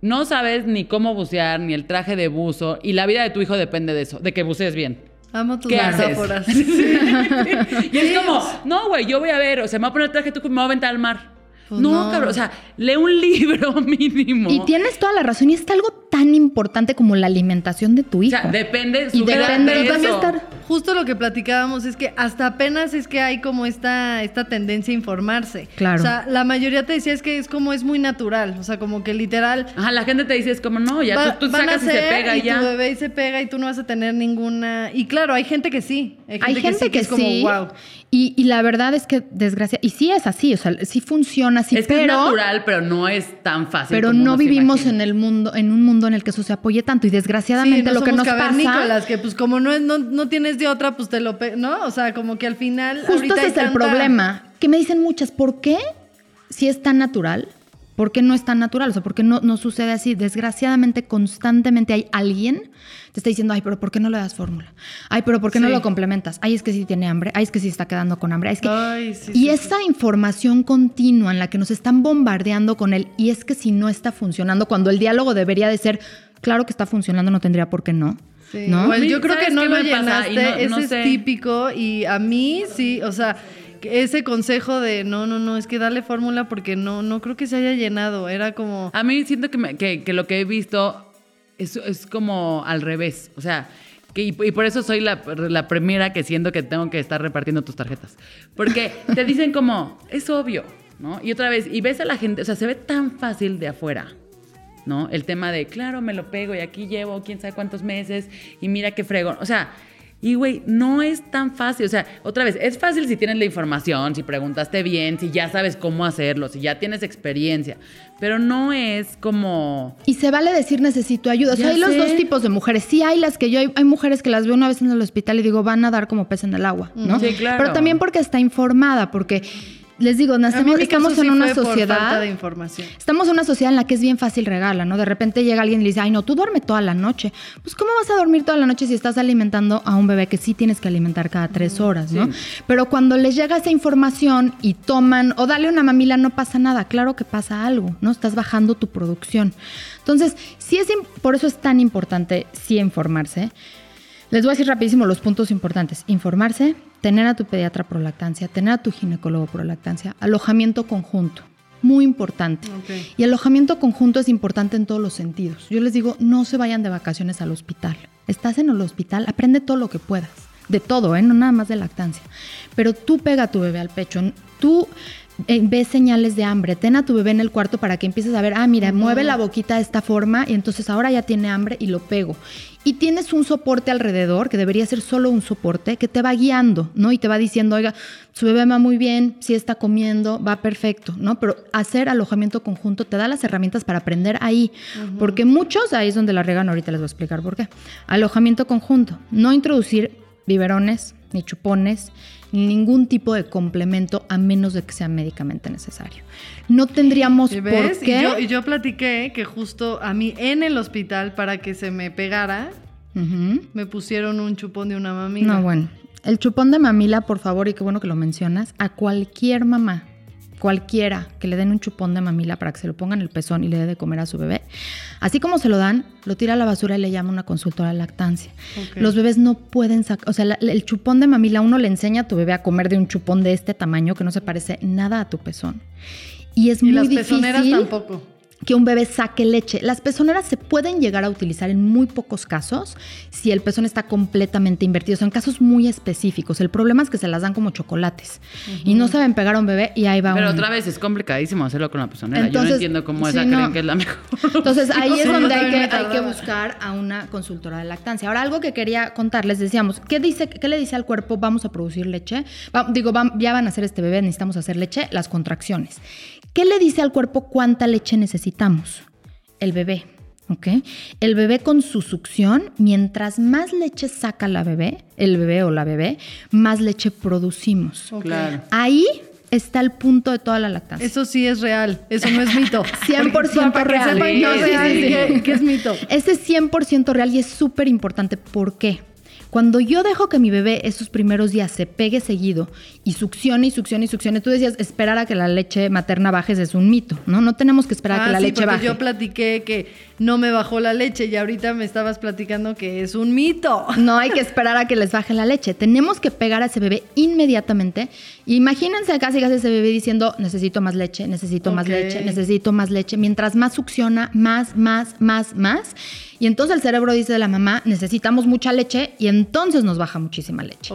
No sabes ni cómo bucear, ni el traje de buzo, y la vida de tu hijo depende de eso, de que bucees bien. Amo tus ¿Qué haces? *laughs* metáforas. *laughs* Y es como, no, güey, yo voy a ver, o sea, me voy a poner el traje, tú me voy a aventar al mar. Pues no, no. cabrón, o sea, lee un *laughs* libro mínimo. Y tienes toda la razón y es algo tan importante como la alimentación de tu O hijo. sea, depende, Y su depende de Pero también eso. estar, justo lo que platicábamos es que hasta apenas es que hay como esta, esta tendencia a informarse. Claro. O sea, la mayoría te decía es que es como es muy natural. O sea, como que literal. Ajá, la gente te dice, es como, no, ya va- tú, tú van a sacas y se hacer pega y tu ya. bebé y se pega y tú no vas a tener ninguna. Y claro, hay gente que sí. Hay gente, Hay gente sí, que, es como, sí. wow. Y, y la verdad es que, desgracia, y sí es así, o sea, sí funciona así, es que pero, es natural, pero no es tan fácil. pero como no vivimos imagina. en el mundo, en un mundo en el que eso se apoye tanto. Y desgraciadamente Sí, no lo que nos pasa. que pues como no, es, no, no tienes de otra, pues te lo... pe- ¿No? O sea, como que al final... Justo ese es el tanta- problema. Que me dicen muchas, ¿por qué? Si es tan natural, ¿por qué no es tan natural? O sea, ¿por qué no, no sucede así? Desgraciadamente, constantemente hay alguien te está diciendo, ay, pero ¿por qué no le das fórmula? Ay, pero ¿por qué no lo complementas? Ay, es que sí tiene hambre. Ay, es que sí está quedando con hambre. Ay, es que... Ay, sí, y sí, esa información continua en la que nos están bombardeando con él, y es que si no está funcionando, cuando el diálogo debería de ser, claro que está funcionando, no tendría por qué no. Sí, ¿no? igual yo creo que ¿sabes no lo llenaste, no- no ese sé. es típico y a mí sí, o sea, ese consejo de no, no, no, es que dale fórmula porque no, no creo que se haya llenado, era como... A mí siento que, que, lo que he visto es, es como al revés. O sea, y, y por eso soy la, la primera que siento que tengo que estar repartiendo tus tarjetas. Porque te dicen como, es obvio, ¿no? Y otra vez, y ves a la gente, o sea, se ve tan fácil de afuera. ¿no? El tema de, claro, me lo pego y aquí llevo quién sabe cuántos meses y mira qué fregón. O sea, y güey, no es tan fácil. O sea, otra vez, es fácil si tienes la información, si preguntaste bien, si ya sabes cómo hacerlo, si ya tienes experiencia. Pero no es como. Y se vale decir necesito ayuda. O sea, Ya hay los dos tipos de mujeres. Sí, hay las que yo, hay, hay mujeres que las veo una vez en el hospital y digo, van a dar como pez en el agua, ¿no? Sí, claro. Pero también porque está informada, porque les digo, nacemos, estamos en una sociedad. de información. Estamos en una sociedad en la que es bien fácil regala, ¿no? De repente llega alguien y le dice, ay, no, tú duerme toda la noche. Pues, ¿cómo vas a dormir toda la noche si estás alimentando a un bebé que sí tienes que alimentar cada tres horas, ¿no? Pero cuando les llega esa información y toman, o dale una mamila, no pasa nada. Claro que pasa algo, ¿no? Estás bajando tu producción. Entonces, sí es, por eso es tan importante sí informarse. Les voy a decir rapidísimo los puntos importantes. Informarse, tener a tu pediatra pro lactancia, tener a tu ginecólogo pro lactancia, alojamiento conjunto. Muy importante. Y alojamiento conjunto es importante en todos los sentidos. Yo les digo, no se vayan de vacaciones al hospital. Estás en el hospital, aprende todo lo que puedas. De todo, ¿eh? no nada más de lactancia. Pero tú pega a tu bebé al pecho. Tú eh, ves señales de hambre. Ten a tu bebé en el cuarto para que empieces a ver, ah, mira, mueve la boquita de esta forma y entonces ahora ya tiene hambre y lo pego. Y tienes un soporte alrededor, que debería ser solo un soporte, que te va guiando, ¿no? Y te va diciendo, oiga, su bebé va muy bien, sí está comiendo, va perfecto, ¿no? Pero hacer alojamiento conjunto te da las herramientas para aprender ahí. Porque muchos, ahí es donde la regan, ahorita les voy a explicar por qué. Alojamiento conjunto, no introducir biberones, ni chupones, ni ningún tipo de complemento a menos de que sea médicamente necesario. No tendríamos ¿Y por qué. Y yo, y yo platiqué que justo a mí en el hospital, para que se me pegara, me pusieron un chupón de una mamila. No, bueno. El chupón de mamila, por favor, y qué bueno que lo mencionas, a cualquier mamá, cualquiera que le den un chupón de mamila para que se lo pongan en el pezón y le dé de comer a su bebé, así como se lo dan, lo tira a la basura y le llama una consultora de lactancia. Los bebés no pueden sacar, o sea, la- el chupón de mamila, uno le enseña a tu bebé a comer de un chupón de este tamaño que no se parece nada a tu pezón. Y es Y muy las difícil pezoneras tampoco. Que un bebé saque leche. Las pezoneras se pueden llegar a utilizar en muy pocos casos si el pezón está completamente invertido. Son casos muy específicos. El problema es que se las dan como chocolates y no saben pegar a un bebé y ahí va Pero uno. otra vez es complicadísimo hacerlo con la pezonera. Yo Entonces, no entiendo cómo sí, esa no. creen que es la mejor. *laughs* Entonces ahí es donde yo hay que, hay que buscar a una consultora de lactancia. Ahora, algo que quería contarles, decíamos, ¿qué, dice, qué le dice al cuerpo? Vamos a producir leche. Va- digo, ya van a hacer este bebé, necesitamos hacer leche, las contracciones. ¿Qué le dice al cuerpo cuánta leche necesitamos? El bebé. ¿Ok? El bebé con su succión, mientras más leche saca la bebé, el bebé o la bebé, más leche producimos. Claro. Ahí está el punto de toda la lactancia. Eso sí es real, eso no es mito. *laughs* 100% Para que real. sepan Sí, real sí, y sí. que, que es mito. Este es 100% real y es súper importante. ¿Por qué? Cuando yo dejo que mi bebé esos primeros días se pegue seguido y succione y succione y succione, tú decías esperar a que la leche materna baje es un mito, ¿no? No tenemos que esperar a que Ah, la sí, leche baje. yo platiqué que no me bajó la leche y ahorita me estabas platicando que es un mito. No hay que esperar a que les baje la leche. Tenemos que pegar a ese bebé inmediatamente. Imagínense casi casi ese bebé diciendo, necesito más leche, necesito más leche, necesito más leche. Mientras más succiona, más, más, más, más. Y entonces el cerebro dice de la mamá, necesitamos mucha leche y entonces nos baja muchísima leche.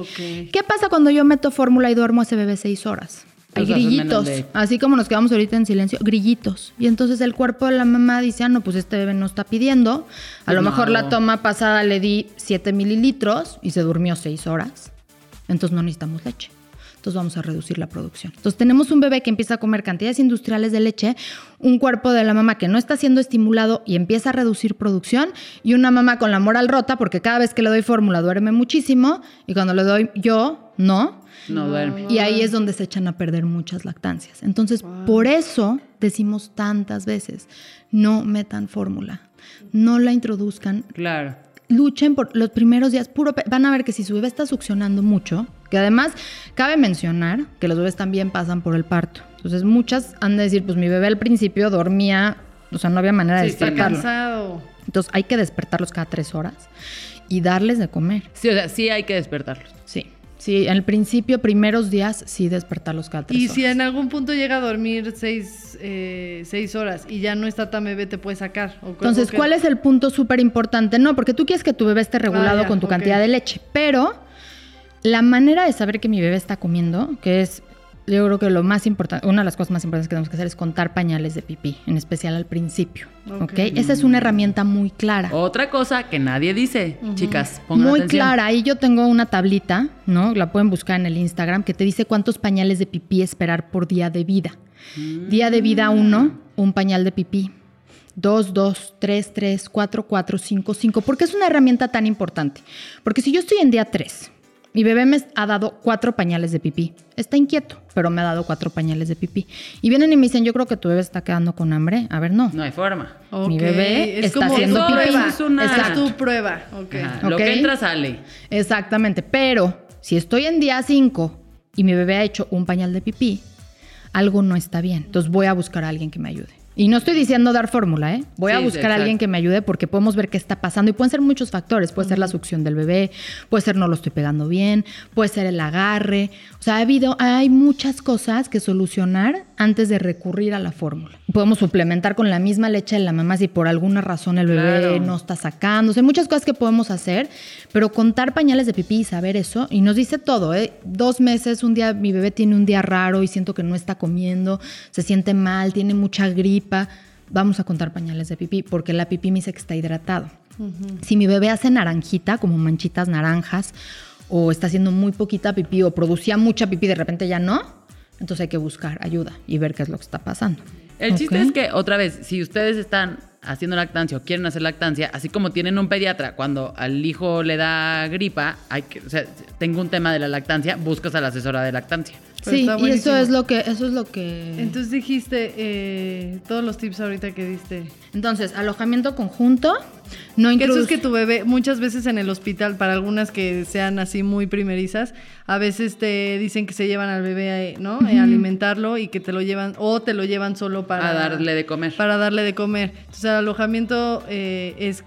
¿Qué pasa cuando yo meto fórmula y duermo a ese bebé seis horas? Hay Pues grillitos, de- así como nos quedamos ahorita en silencio, grillitos. Y entonces el cuerpo de la mamá dice, ah, no, pues este bebé no está pidiendo. A lo No. mejor la toma pasada le di 7 mililitros y se durmió seis horas. Entonces no necesitamos leche. Entonces vamos a reducir la producción. Entonces tenemos un bebé que empieza a comer cantidades industriales de leche, un cuerpo de la mamá que no está siendo estimulado y empieza a reducir producción, y una mamá con la moral rota porque cada vez que le doy fórmula duerme muchísimo y cuando le doy yo, no. No duerme. Y ahí es donde se echan a perder muchas lactancias. Entonces, por eso decimos tantas veces, no metan fórmula, no la introduzcan, Claro. luchen por los primeros días, puro van a ver que si su bebé está succionando mucho, que además cabe mencionar que los bebés también pasan por el parto. Entonces, muchas han de decir, pues mi bebé al principio dormía, o sea, no había manera de Sí, está despertarlo. Cansado. Entonces, hay que despertarlos cada tres horas y darles de comer. Sí, o sea, sí hay que despertarlos. Sí. Sí, en el principio, primeros días, sí despertarlos cada tres Y horas. si en algún punto llega a dormir seis, eh, seis horas y ya no está tan bebé, te puede sacar. ¿o qué- Entonces? ¿cuál es el punto súper importante? No, porque tú quieres que tu bebé esté regulado Ah, ya, con tu cantidad de leche, pero la manera de saber que mi bebé está comiendo, que es yo creo que lo más importante, una de las cosas más importantes que tenemos que hacer es contar pañales de pipí, en especial al principio. ¿ok? Esa es una herramienta muy clara. Otra cosa que nadie dice, chicas, pongan Muy atención. clara. Ahí yo tengo una tablita, ¿no? La pueden buscar en el Instagram, que te dice cuántos pañales de pipí esperar por día de vida. Día de vida 1, un pañal de pipí. 2, 2, 3, 3, 4, 4, 5, 5. ¿Por qué es una herramienta tan importante? Porque si yo estoy en día 3, mi bebé me ha dado cuatro pañales de pipí. Está inquieto, pero me ha dado cuatro pañales de pipí. Y vienen y me dicen, yo creo que tu bebé está quedando con hambre. A ver, no. No hay forma. Mi bebé es está como haciendo tu pipí. prueba. Es una- Es tu prueba. Lo que entra sale. Exactamente, pero si estoy en día 5 y mi bebé ha hecho un pañal de pipí, algo no está bien. Entonces voy a buscar a alguien que me ayude. Y no estoy diciendo dar fórmula, ¿eh? Voy a buscar a alguien que me ayude porque podemos ver qué está pasando y pueden ser muchos factores. Puede ser la succión del bebé, puede ser no lo estoy pegando bien, puede ser el agarre. O sea, ha habido, hay muchas cosas que solucionar antes de recurrir a la fórmula. Podemos suplementar con la misma leche de la mamá si por alguna razón el bebé Claro. no está hay muchas cosas que podemos hacer, pero contar pañales de pipí y saber eso, y nos dice todo, ¿eh? Dos meses, un día mi bebé tiene un día raro y siento que no está comiendo, se siente mal, tiene mucha gripa. Vamos a contar pañales de pipí, porque la pipí me dice que está hidratado. Si mi bebé hace naranjita, como manchitas naranjas, o está haciendo muy poquita pipí, o producía mucha pipí, de repente ya no, entonces hay que buscar ayuda y ver qué es lo que está pasando. El chiste es que, otra vez, si ustedes están haciendo lactancia o quieren hacer lactancia, así como tienen un pediatra, cuando al hijo le da gripa, hay que, o sea, tengo un tema de la lactancia, buscas a la asesora de lactancia. Pero Sí, y eso es lo que, eso es lo que. Entonces dijiste eh, todos los tips ahorita que diste. Entonces, alojamiento conjunto, no Que eso es que tu bebé, muchas veces en el hospital, para algunas que sean así muy primerizas, a veces te dicen que se llevan al bebé, eh, ¿no? Eh, A alimentarlo y que te lo llevan, o te lo llevan solo para... a darle de comer. Para darle de comer. Entonces el alojamiento eh, es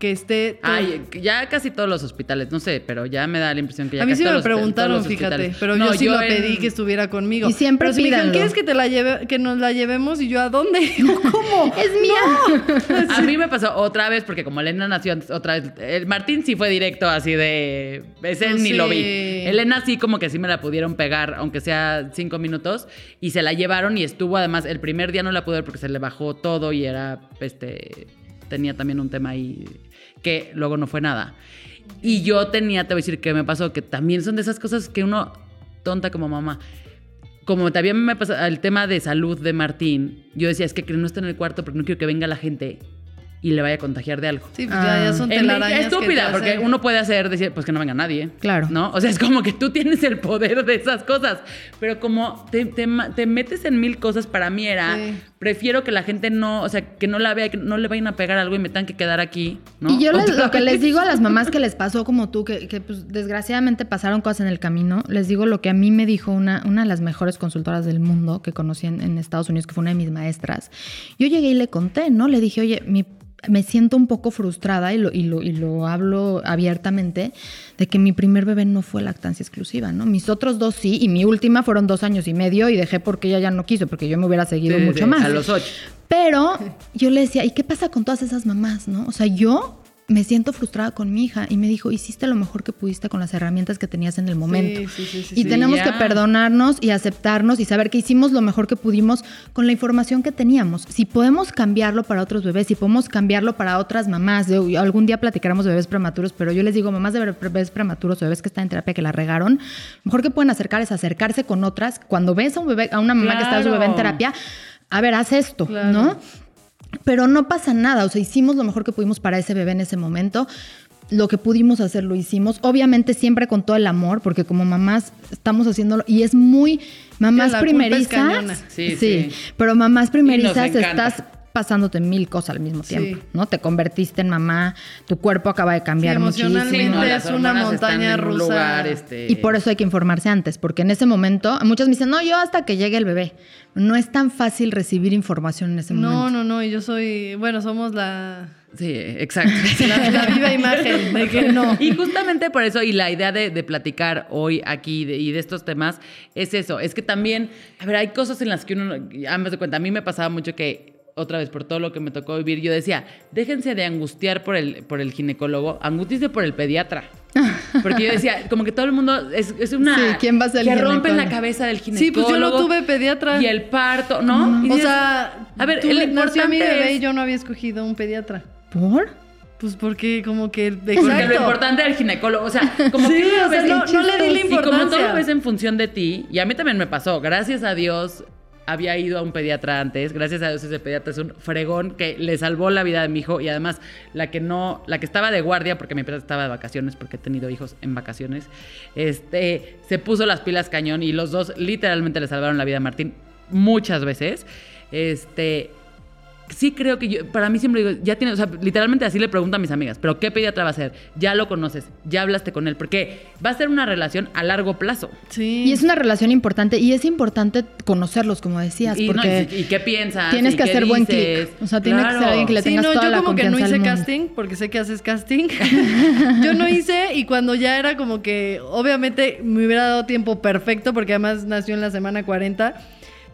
que esté... todo- Ay, ya casi todos los hospitales, no sé, pero ya me da la impresión que ya a mí casi sí me preguntaron, fíjate, pero No, yo sí lo en- pedí que estuviera conmigo. Y siempre pero si me dijeron. ¿quieres que te la lleve, que nos la llevemos? Y yo, ¿a dónde? *laughs* ¿Cómo? Es mía. *laughs* A mí me pasó otra vez, porque como Elena nació antes, otra vez. El Martín sí fue directo así de. Ese Pues ni lo vi. Elena sí, como que sí me la pudieron pegar, aunque sea cinco minutos. Y se la llevaron y estuvo además. El primer día no la pude ver porque se le bajó todo y era. Este. Tenía también un tema ahí que luego no fue nada. Y yo tenía, te voy a decir que me pasó, que también son de esas cosas que uno, tonta como mamá, como también me pasa el tema de salud de Martín, yo decía, es que no está en el cuarto porque no quiero que venga la gente y le vaya a contagiar de algo. Sí, pues ya, ya son telarañas que estúpida, porque uno puede hacer, decir, pues que no venga nadie. Claro. ¿No? O sea, es como que tú tienes el poder de esas cosas. Pero como te, te metes en mil cosas, para mí era, Sí. Prefiero que la gente no, o sea, que no la vea, que no le vayan a pegar algo y me tengan que quedar aquí. ¿no? Y yo *laughs* les- lo que les digo a las mamás *laughs* que les pasó como tú, que, que, pues desgraciadamente pasaron cosas en el camino, les digo lo que a mí me dijo una, una de las mejores consultoras del mundo que conocí en, en Estados Unidos, que fue una de mis maestras. Yo llegué y le conté, ¿no? Le dije, oye, mi- me siento un poco frustrada y lo, y, lo, y lo hablo abiertamente de que mi primer bebé no fue lactancia exclusiva, ¿no? Mis otros dos sí, y mi última fueron dos años y medio y dejé porque ella ya no quiso, porque yo me hubiera seguido Sí, mucho sí, más. A los ocho. Pero yo le decía, ¿y qué pasa con todas esas mamás, no? O sea, yo me siento frustrada con mi hija y me dijo, hiciste lo mejor que pudiste con las herramientas que tenías en el momento. Sí, sí, sí, sí, y sí. tenemos ya. que perdonarnos y aceptarnos y saber que hicimos lo mejor que pudimos con la información que teníamos. Si podemos cambiarlo para otros bebés, si podemos cambiarlo para otras mamás, de- algún día platicaremos de bebés prematuros, pero yo les digo, mamás de bebés prematuros o bebés que están en terapia que la regaron, mejor que pueden acercar es acercarse con otras. Cuando ves a un bebé, a una mamá que está a su bebé en terapia, a ver, haz esto, Claro. ¿no? Pero no pasa nada, o sea, hicimos lo mejor que pudimos para ese bebé en ese momento. Lo que pudimos hacer lo hicimos, obviamente siempre con todo el amor, porque como mamás estamos haciéndolo y es muy mamás primerizas. cañona. Sí, sí. pero mamás primerizas estás pasándote mil cosas al mismo Sí. tiempo, ¿no? Te convertiste en mamá, tu cuerpo acaba de cambiar Sí, muchísimo. emocionalmente no, es una montaña un rusa. lugar, este, Y por eso hay que informarse antes, porque en ese momento, muchas me dicen, no, yo hasta que llegue el bebé. No es tan fácil recibir información en ese No, momento. no, no, y yo soy, bueno, somos la, Sí, exacto. *laughs* la, la viva imagen de que no. Y justamente por eso, y la idea de, de platicar hoy aquí de- y de estos temas, es eso. Es que también, a ver, hay cosas en las que uno, ambas de cuenta, a mí me pasaba mucho que, otra vez, por todo lo que me tocó vivir, yo decía, déjense de angustiar por el, por el ginecólogo, angústiense por el pediatra. *laughs* Porque yo decía, como que todo el mundo es, es una. Sí, ¿quién va a ser Que rompen la cabeza del Sí, ginecólogo. pues yo no tuve pediatra. Y el parto, ¿no? Y o sea, a ver, el nació mi importante bebé es- y yo no había escogido un pediatra. ¿Por? Pues porque como que... Porque lo Exacto. importante era el ginecólogo. O sea, como Sí, que o sea, ves no- no le di la chistes. Y como todo importancia. lo ves en función de ti, y a mí también me pasó, gracias a Dios había ido a un pediatra antes, gracias a Dios ese pediatra es un fregón que le salvó la vida de mi hijo y además la que no, la que estaba de guardia, porque mi pediatra estaba de vacaciones, porque he tenido hijos en vacaciones, este, se puso las pilas cañón y los dos literalmente le salvaron la vida a Martín muchas veces. Este, sí creo que yo, para mí siempre digo, ya tiene, o sea, literalmente así le pregunto a mis amigas, pero ¿qué pediatra va a ser? Ya lo conoces, ya hablaste con él, porque va a ser una relación a largo plazo. Sí. Y es una relación importante y es importante conocerlos, como decías, Y, no, porque y- y qué piensas? tienes ¿Y que qué hacer buen clic. O sea, tiene que ser Claro. alguien que le Sí, tengas no, toda yo la como que no confianza hice casting, porque sé que haces casting. *laughs* yo no hice y cuando ya era como que, obviamente me hubiera dado tiempo perfecto, porque además nació en la semana 40.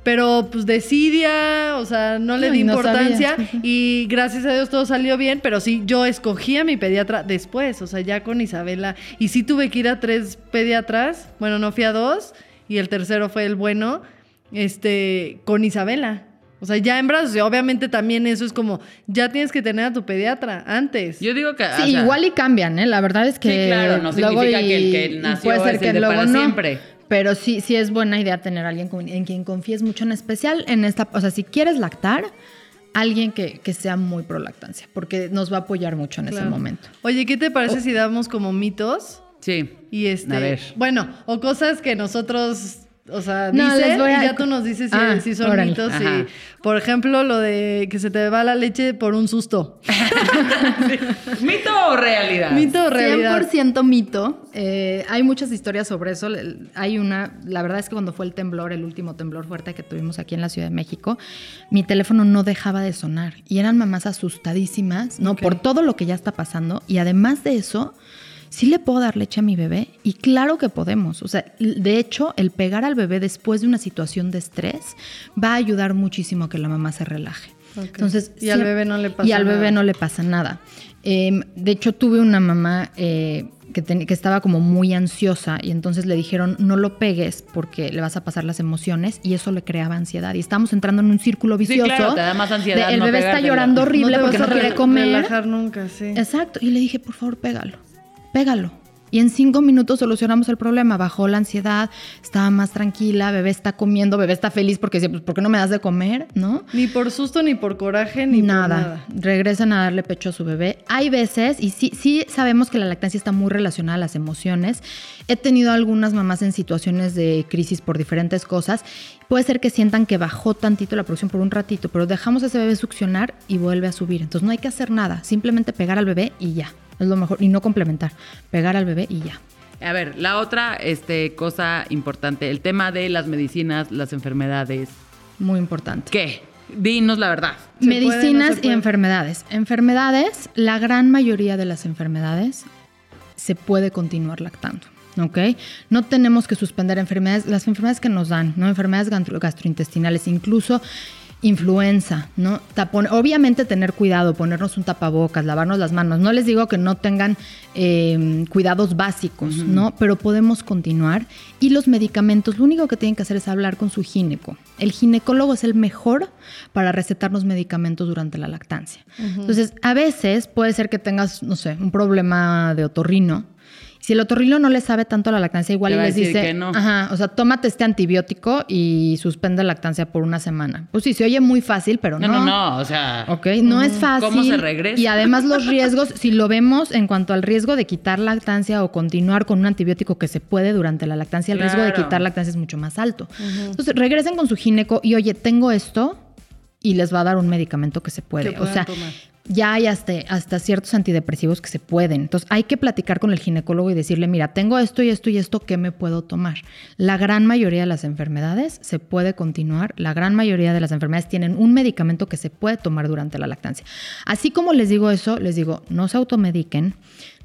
Pero pues desidia, o sea, no le No, di no importancia *laughs* y gracias a Dios todo salió bien, pero sí, yo escogí a mi pediatra después, o sea, ya con Isabela. Y sí tuve que ir a tres pediatras, bueno, no fui a dos y el tercero fue el bueno, este, con Isabela. O sea, ya en brazos, y obviamente también eso es como, ya tienes que tener a tu pediatra antes. Yo digo que... o Sí, sea, igual y cambian, ¿eh? La verdad es que Sí, claro, no significa y- que el que nació puede ser es que el de luego para no. siempre. Pero sí, sí es buena idea tener a alguien con- en quien confíes mucho, en especial en esta, o sea, si quieres lactar, alguien que, que sea muy pro lactancia, porque nos va a apoyar mucho en ese momento. Oye, ¿qué te parece si damos como mitos? Sí. Y este, A ver. bueno, o cosas que nosotros, o sea, No, dice les voy a- y ya tú nos dices si, Ah, si son órale. mitos. y, por ejemplo, lo de que se te va la leche por un susto. *laughs* ¿Mito o realidad? Mito o realidad. 100% mito. Eh, hay muchas historias sobre eso. Hay una, la verdad es que cuando fue el temblor, el último temblor fuerte que tuvimos aquí en la Ciudad de México, mi teléfono no dejaba de sonar y eran mamás asustadísimas, ¿no? Por todo lo que ya está pasando y además de eso, sí le puedo dar leche a mi bebé y claro que podemos. O sea, de hecho, el pegar al bebé después de una situación de estrés va a ayudar muchísimo a que la mamá se relaje. Entonces, Y al bebé no le pasa Y al bebé nada. no le pasa nada. Eh, de hecho, tuve una mamá eh, que, ten- que estaba como muy ansiosa y entonces le dijeron, no lo pegues porque le vas a pasar las emociones y eso le creaba ansiedad. Y estamos entrando en un círculo Sí, vicioso. claro, te da más ansiedad de el no bebé está llorando horrible te porque vas no a quiere re- comer. relajar nunca, sí. Exacto. Y le dije, por favor, pégalo. Pégalo. Y en cinco minutos solucionamos el problema. Bajó la ansiedad, estaba más tranquila, bebé está comiendo, bebé está feliz porque dice, pues, ¿por qué no me das de comer? ¿No? Ni por susto, ni por coraje, ni nada. por nada. Regresan a darle pecho a su bebé. Hay veces, y sí, sí sabemos que la lactancia está muy relacionada a las emociones. He tenido algunas mamás en situaciones de crisis por diferentes cosas. Puede ser que sientan que bajó tantito la producción por un ratito, pero dejamos a ese bebé succionar y vuelve a subir. Entonces no hay que hacer nada, simplemente pegar al bebé y ya. Es lo mejor. Y no complementar. Pegar al bebé y ya. A ver, la otra este, cosa importante, el tema de las medicinas, las enfermedades. Muy importante. ¿Qué? Dinos la verdad. ¿Se puede, Medicinas no y enfermedades. Enfermedades, la gran mayoría de las enfermedades se puede continuar lactando. ¿Ok? No tenemos que suspender enfermedades, las enfermedades que nos dan, ¿no? Enfermedades gastro- gastrointestinales, incluso influenza, ¿no? Tapón- obviamente tener cuidado, ponernos un tapabocas, lavarnos las manos. No les digo que no tengan eh, cuidados básicos, ¿no? Pero podemos continuar. Y los medicamentos, lo único que tienen que hacer es hablar con su gineco. El ginecólogo es el mejor para recetarnos medicamentos durante la lactancia. Entonces, a veces puede ser que tengas, no sé, un problema de otorrino. Si el otorrino no le sabe tanto a la lactancia, igual y les dice, que no. ajá, o sea, tómate este antibiótico y suspende la lactancia por una semana. Pues sí, se oye muy fácil, pero No, no. no, no, o sea. Ok, no es fácil. ¿Cómo se regresa? Y además los riesgos, si lo vemos en cuanto al riesgo de quitar lactancia o continuar con un antibiótico que se puede durante la lactancia, el riesgo de quitar lactancia es mucho más alto. Entonces regresen con su gineco y oye, tengo esto y les va a dar un medicamento que se puede. Que o sea, tomar. Ya hay hasta, hasta ciertos antidepresivos que se pueden. Entonces hay que platicar con el ginecólogo y decirle, mira, tengo esto y esto y esto, ¿qué me puedo tomar? La gran mayoría de las enfermedades se puede continuar. La gran mayoría de las enfermedades tienen un medicamento que se puede tomar durante la lactancia. Así como les digo eso, les digo, no se automediquen.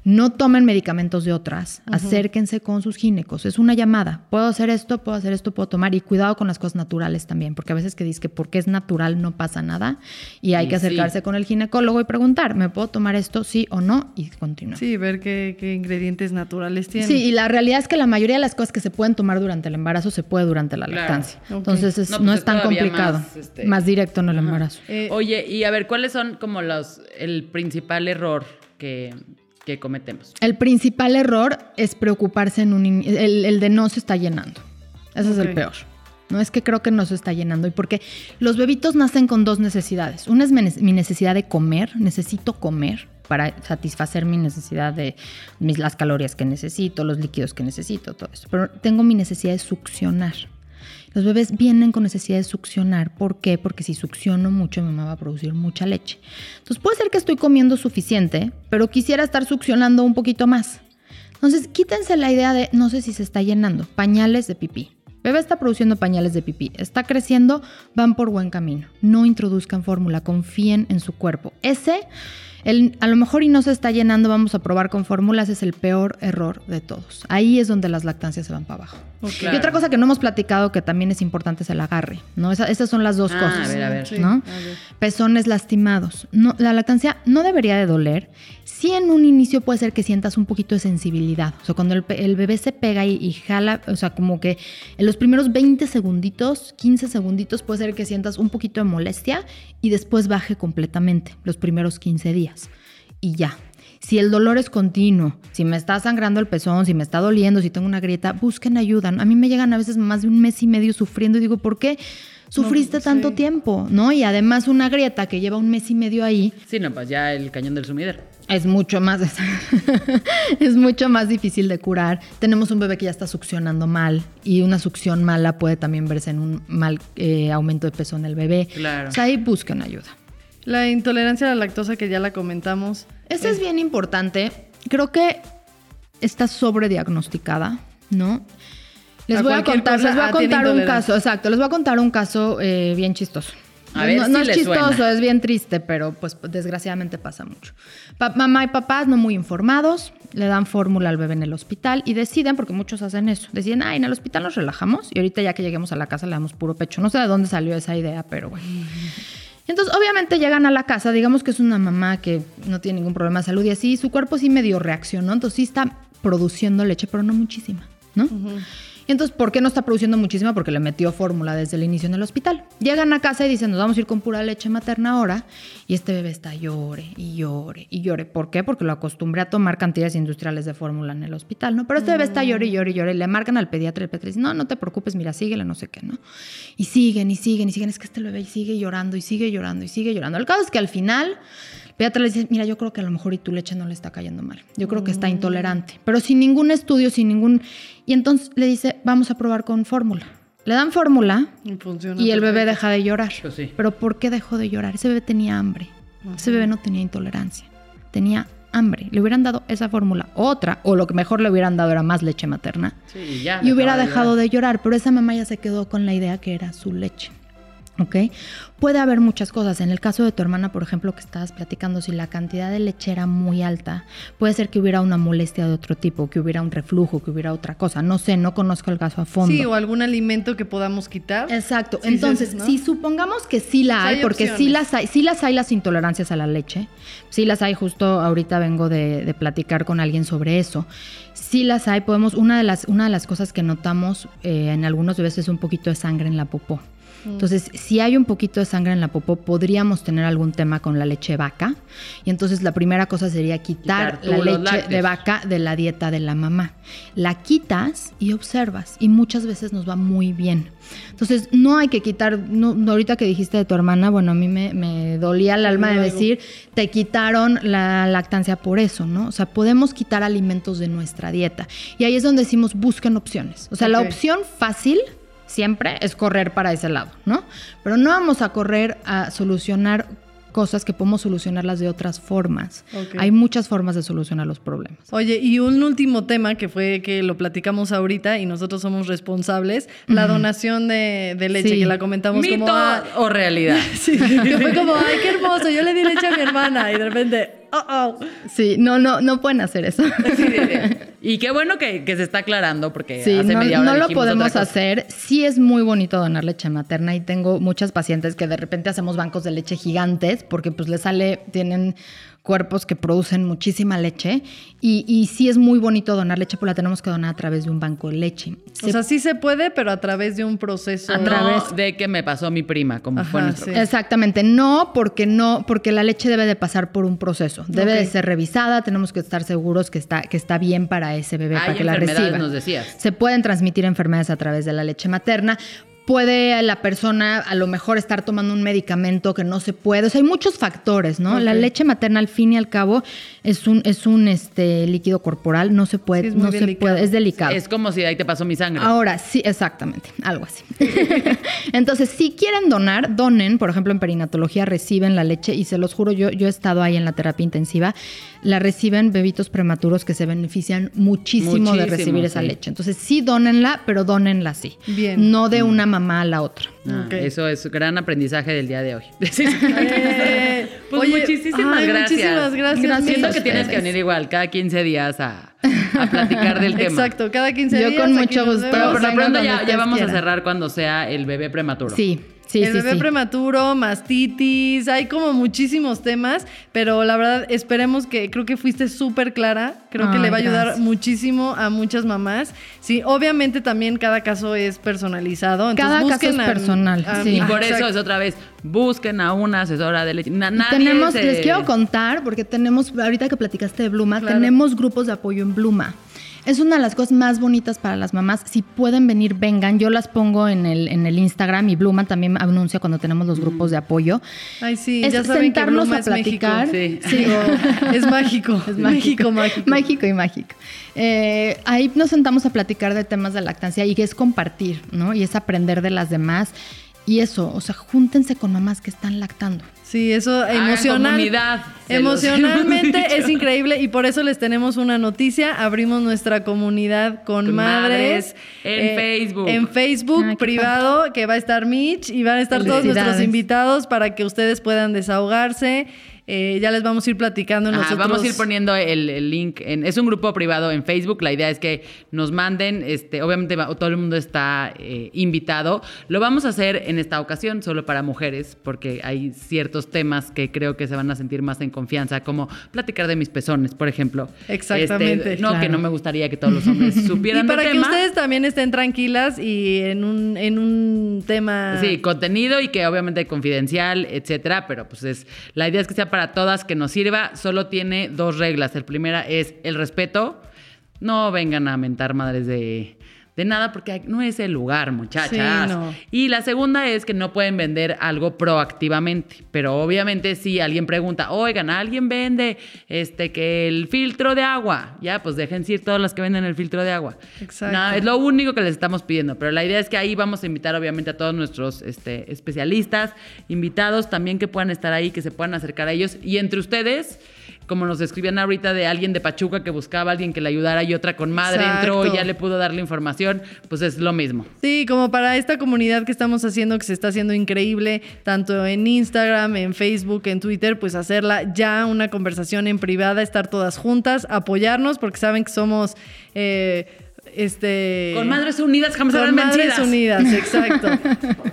No tomen medicamentos de otras, acérquense con sus ginecos. Es una llamada. Puedo hacer esto, puedo hacer esto, puedo tomar. Y cuidado con las cosas naturales también, porque a veces que dices que porque es natural no pasa nada. Y hay Y que acercarse sí. con el ginecólogo y preguntar, ¿me puedo tomar esto sí o no? Y continuar. Sí, ver qué, qué ingredientes naturales tiene. Sí, y la realidad es que la mayoría de las cosas que se pueden tomar durante el embarazo se puede durante la Claro. lactancia. Entonces es- No, no, pues es es tan complicado. más, este, Más directo en el embarazo. Eh, Oye, y a ver, ¿cuáles son como los el principal error que, que cometemos? El principal error es preocuparse en un in- el, el de no se está llenando. Ese es el peor. No es que creo que no se está llenando. Y porque los bebitos nacen con dos necesidades. Una es mi necesidad de comer, necesito comer para satisfacer mi necesidad de mis, las calorías que necesito, los líquidos que necesito, todo eso. Pero tengo mi necesidad de succionar. Los bebés vienen con necesidad de succionar. ¿Por qué? Porque si succiono mucho, mi mamá va a producir mucha leche. Entonces puede ser que estoy comiendo suficiente, pero quisiera estar succionando un poquito más. Entonces quítense la idea de no sé si se está llenando. Pañales de pipí. Bebé está produciendo pañales de pipí, está creciendo, van por buen camino. No introduzcan fórmula, confíen en su cuerpo. Ese, el, a lo mejor y no se está llenando, vamos a probar con fórmulas, es el peor error de todos. Ahí es donde las lactancias se van para abajo. Claro. Y otra cosa que no hemos platicado que también es importante es el agarre, ¿no? Esa- esas son las dos Ah, cosas. a ver, a ver. sí, ¿no? a ver. Pezones lastimados. No, la lactancia no debería de doler. Sí en un inicio puede ser que sientas un poquito de sensibilidad. O sea, cuando el, el bebé se pega y, y jala, o sea, como que en los primeros 20 segunditos, 15 segunditos puede ser que sientas un poquito de molestia y después baje completamente los primeros 15 días. Y ya. Si el dolor es continuo, si me está sangrando el pezón, si me está doliendo, si tengo una grieta, busquen ayuda. A mí me llegan a veces más de un mes y medio sufriendo y digo, ¿por qué sufriste pues, tanto sí. tiempo? ¿No? Y además una grieta que lleva un mes y medio ahí Sí, no, pues ya el cañón del sumidero. es mucho más *laughs* es mucho más difícil de curar. Tenemos un bebé que ya está succionando mal y una succión mala puede también verse en un mal eh, aumento de peso en el bebé. Claro. O sea, ahí busquen ayuda. La intolerancia a la lactosa que ya la comentamos. Esta es bien importante. Creo que está sobrediagnosticada, ¿no? Les voy a contar, les voy a contar un caso, exacto, les voy a contar un caso eh, bien chistoso. A ver no, si no es chistoso, suena. es bien triste, pero pues desgraciadamente pasa mucho. Pa- mamá y papás no muy informados, le dan fórmula al bebé en el hospital y deciden, porque muchos hacen eso, deciden, ay, en el hospital nos relajamos y ahorita ya que lleguemos a la casa le damos puro pecho. No sé de dónde salió esa idea, pero bueno. Entonces, obviamente llegan a la casa, digamos que es una mamá que no tiene ningún problema de salud y así, su cuerpo sí medio reaccionó, entonces sí está produciendo leche, pero no muchísima, ¿no? Y entonces, ¿por qué no está produciendo muchísima? Porque le metió fórmula desde el inicio en el hospital. Llegan a casa y dicen, nos vamos a ir con pura leche materna ahora. Y este bebé está llore y llore y llore. ¿Por qué? Porque lo acostumbré a tomar cantidades industriales de fórmula en el hospital, ¿no? Pero este bebé está llore y llore y llore. Le marcan al pediatra y el pediatra dice, no, no te preocupes, mira, síguele, no sé qué, ¿no? Y siguen y siguen y siguen. Es que este bebé sigue llorando y sigue llorando y sigue llorando. El caso es que al final... Pediatra le dice, mira, yo creo que a lo mejor y tu leche no le está cayendo mal. Yo creo que está intolerante. Pero sin ningún estudio, sin ningún... Y entonces le dice, vamos a probar con fórmula. Le dan fórmula Y el bebé deja de llorar. Pues sí. Pero ¿por qué dejó de llorar? Ese bebé tenía hambre. Ese bebé no tenía intolerancia. Tenía hambre. Le hubieran dado esa fórmula, otra, o lo que mejor le hubieran dado era más leche materna. Sí, y ya. Y hubiera dejado llorar. de llorar, pero esa mamá ya se quedó con la idea que era su leche. ¿Ok? Puede haber muchas cosas. En el caso de tu hermana, por ejemplo, que estabas platicando, si la cantidad de leche era muy alta, puede ser que hubiera una molestia de otro tipo, que hubiera un reflujo, que hubiera otra cosa. No sé, no conozco el caso a fondo. Sí, o algún alimento que podamos quitar. Exacto. Sí, Entonces, sí, ¿no? si supongamos que sí la O sea, hay, hay porque sí las hay, sí las hay las intolerancias a la leche, sí las hay, justo ahorita vengo de, de platicar con alguien sobre eso. Sí las hay, podemos, una de las, una de las cosas que notamos eh, en algunos bebés es un poquito de sangre en la popó. Entonces, si hay un poquito de sangre en la popó, podríamos tener algún tema con la leche vaca. Y entonces la primera cosa sería quitar, Quitar la leche de vaca de la dieta de la mamá. La quitas y observas. Y muchas veces nos va muy bien. Entonces, no hay que quitar, no, ahorita que dijiste de tu hermana, bueno, a mí me, me dolía el alma de decir, te quitaron la lactancia por eso, ¿no? O sea, podemos quitar alimentos de nuestra dieta. Y ahí es donde decimos, busquen opciones. O sea, la opción fácil siempre es correr para ese lado, ¿no? Pero no vamos a correr a solucionar cosas que podemos solucionarlas de otras formas. Hay muchas formas de solucionar los problemas. Oye, y un último tema que fue que lo platicamos ahorita y nosotros somos responsables, la donación de, de leche, Sí. que la comentamos ¿Mito como... ah, o realidad? *laughs* sí, que fue como, ay, qué hermoso, yo le di leche a mi hermana y de repente, oh, oh. Sí, no, no, no pueden hacer eso. Sí, sí, sí. Y qué bueno que, que se está aclarando porque hace no, media hora no lo podemos hacer. Sí es muy bonito donar leche materna y tengo muchas pacientes que de repente hacemos bancos de leche gigantes porque pues les sale, tienen cuerpos que producen muchísima leche y, y sí es muy bonito donar leche, pero la tenemos que donar a través de un banco de leche. O Se- sea, sí se puede, pero a través de un proceso. A través- de que me pasó mi prima, como Ajá, fue nuestro sí. Exactamente, no porque no, porque la leche debe de pasar por un proceso, debe de ser revisada, tenemos que estar seguros que está, que está bien para ese bebé, Hay para que la enfermedades, reciba. nos decías. Se pueden transmitir enfermedades a través de la leche materna. Puede la persona a lo mejor estar tomando un medicamento que no se puede. O sea, hay muchos factores, ¿no? La leche materna, al fin y al cabo, es un, es un este, líquido corporal. No se puede, Sí, es muy no se puede, es delicado. Es como si ahí te pasó mi sangre. Ahora, sí, exactamente, algo así. *laughs* Entonces, si quieren donar, donen. Por ejemplo, en perinatología reciben la leche y se los juro, yo, yo he estado ahí en la terapia intensiva, la reciben bebitos prematuros que se benefician muchísimo, de recibir esa leche. Entonces, sí, donenla, pero donenla sí. Bien. No de una mamá a la otra. Ah. Eso es gran aprendizaje del día de hoy. *laughs* Eh, Pues oye, muchísimas ay, gracias. Muchísimas gracias. Gracias Siento que tienes que venir igual cada 15 días a, a platicar del *laughs* tema. Exacto, cada 15 Yo días. con aquí mucho gusto. Pero por lo pronto ya, vamos a cerrar cuando sea el bebé prematuro. Sí, sí, el sí. bebé sí. prematuro, mastitis, hay como muchísimos temas, pero la verdad esperemos que creo que fuiste súper clara, creo que le va a ayudar gracias. muchísimo a muchas mamás. Sí, obviamente también cada caso es personalizado. entonces Cada caso busquen es a- personal, a- sí. Y por eso es otra vez, busquen a una asesora de leche. Na- Y nadie tenemos, se- les quiero contar, porque tenemos, ahorita que platicaste de Bluma, Claro. tenemos grupos de apoyo en Bluma. Es una de las cosas más bonitas para las mamás. Si pueden venir, vengan. Yo las pongo en el, en el Instagram y Bluma también anuncia cuando tenemos los grupos de apoyo. Ay, sí, Es ya saben que sentarnos Bluma a es México. platicar. Sí. Digo, *laughs* es mágico, es México mágico. Mágico y mágico. Eh, ahí nos sentamos a platicar de temas de lactancia y que es compartir, ¿no? Y es aprender de las demás. Y eso, o sea, júntense con mamás que están lactando. Sí, eso emocional. comunidad, Emocionalmente *laughs* es increíble y por eso les tenemos una noticia. Abrimos nuestra comunidad con, Con madres, madres en Facebook. En Facebook qué privado, que va a estar Mitch y van a estar todos nuestros invitados para que ustedes puedan desahogarse. Eh, ya les vamos a ir platicando Ajá, nosotros. vamos a ir poniendo el, el link. En, es un grupo privado en Facebook. La idea es que nos manden, este, obviamente va- todo el mundo está eh, invitado. Lo vamos a hacer en esta ocasión solo para mujeres, porque hay ciertos temas que creo que se van a sentir más en confianza, como platicar de mis pezones, por ejemplo. Exactamente. Este, no, Claro. que no me gustaría que todos los hombres *laughs* supieran Y para que tema. ustedes también estén tranquilas y en un, en un tema... Sí, contenido y que obviamente confidencial, etcétera, pero pues es la idea es que sea para todas, que nos sirva. Solo tiene dos reglas. El primera es el respeto. No vengan a mentar madres de, de nada porque no es el lugar, muchachas. Sí, no. Y la segunda es que no pueden vender algo proactivamente, pero obviamente si alguien pregunta, oigan, alguien vende este que el filtro de agua, ya pues dejen ir todas las que venden el filtro de agua. Exacto. Es lo único que les estamos pidiendo, pero la idea es que ahí vamos a invitar obviamente a todos nuestros este, especialistas, invitados también que puedan estar ahí, que se puedan acercar a ellos y entre ustedes. Como nos escribían ahorita de alguien de Pachuca que buscaba a alguien que le ayudara y otra con madre entró y ya le pudo dar la información, pues es lo mismo. Sí, como para esta comunidad que estamos haciendo, que se está haciendo increíble, tanto en Instagram, en Facebook, en Twitter, pues hacerla ya una conversación en privada, estar todas juntas, apoyarnos, porque saben que somos, eh, este... Con Madres Unidas jamás con Madres vencidas. Unidas, *laughs* exacto.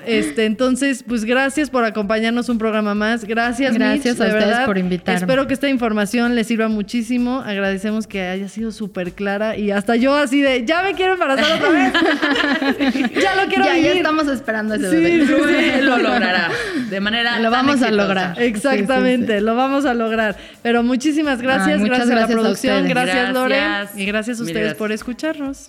este, entonces, pues gracias por acompañarnos un programa más. Gracias, Gracias Mitch, a de ustedes verdad. por invitarme. Espero que esta información les sirva muchísimo. Agradecemos que haya sido súper clara y hasta yo así de, ya me quiero embarazar otra vez. *laughs* ya lo quiero ya, ya vivir. estamos esperando ese Sí, bebé. sí, Rubén *laughs* lo logrará de manera Lo tan vamos a lograr. Exactamente, Sí, sí, lo vamos a lograr. Pero muchísimas gracias, gracias, a la a producción, gracias, Gracias. Lore y gracias a ustedes gracias. por escucharnos.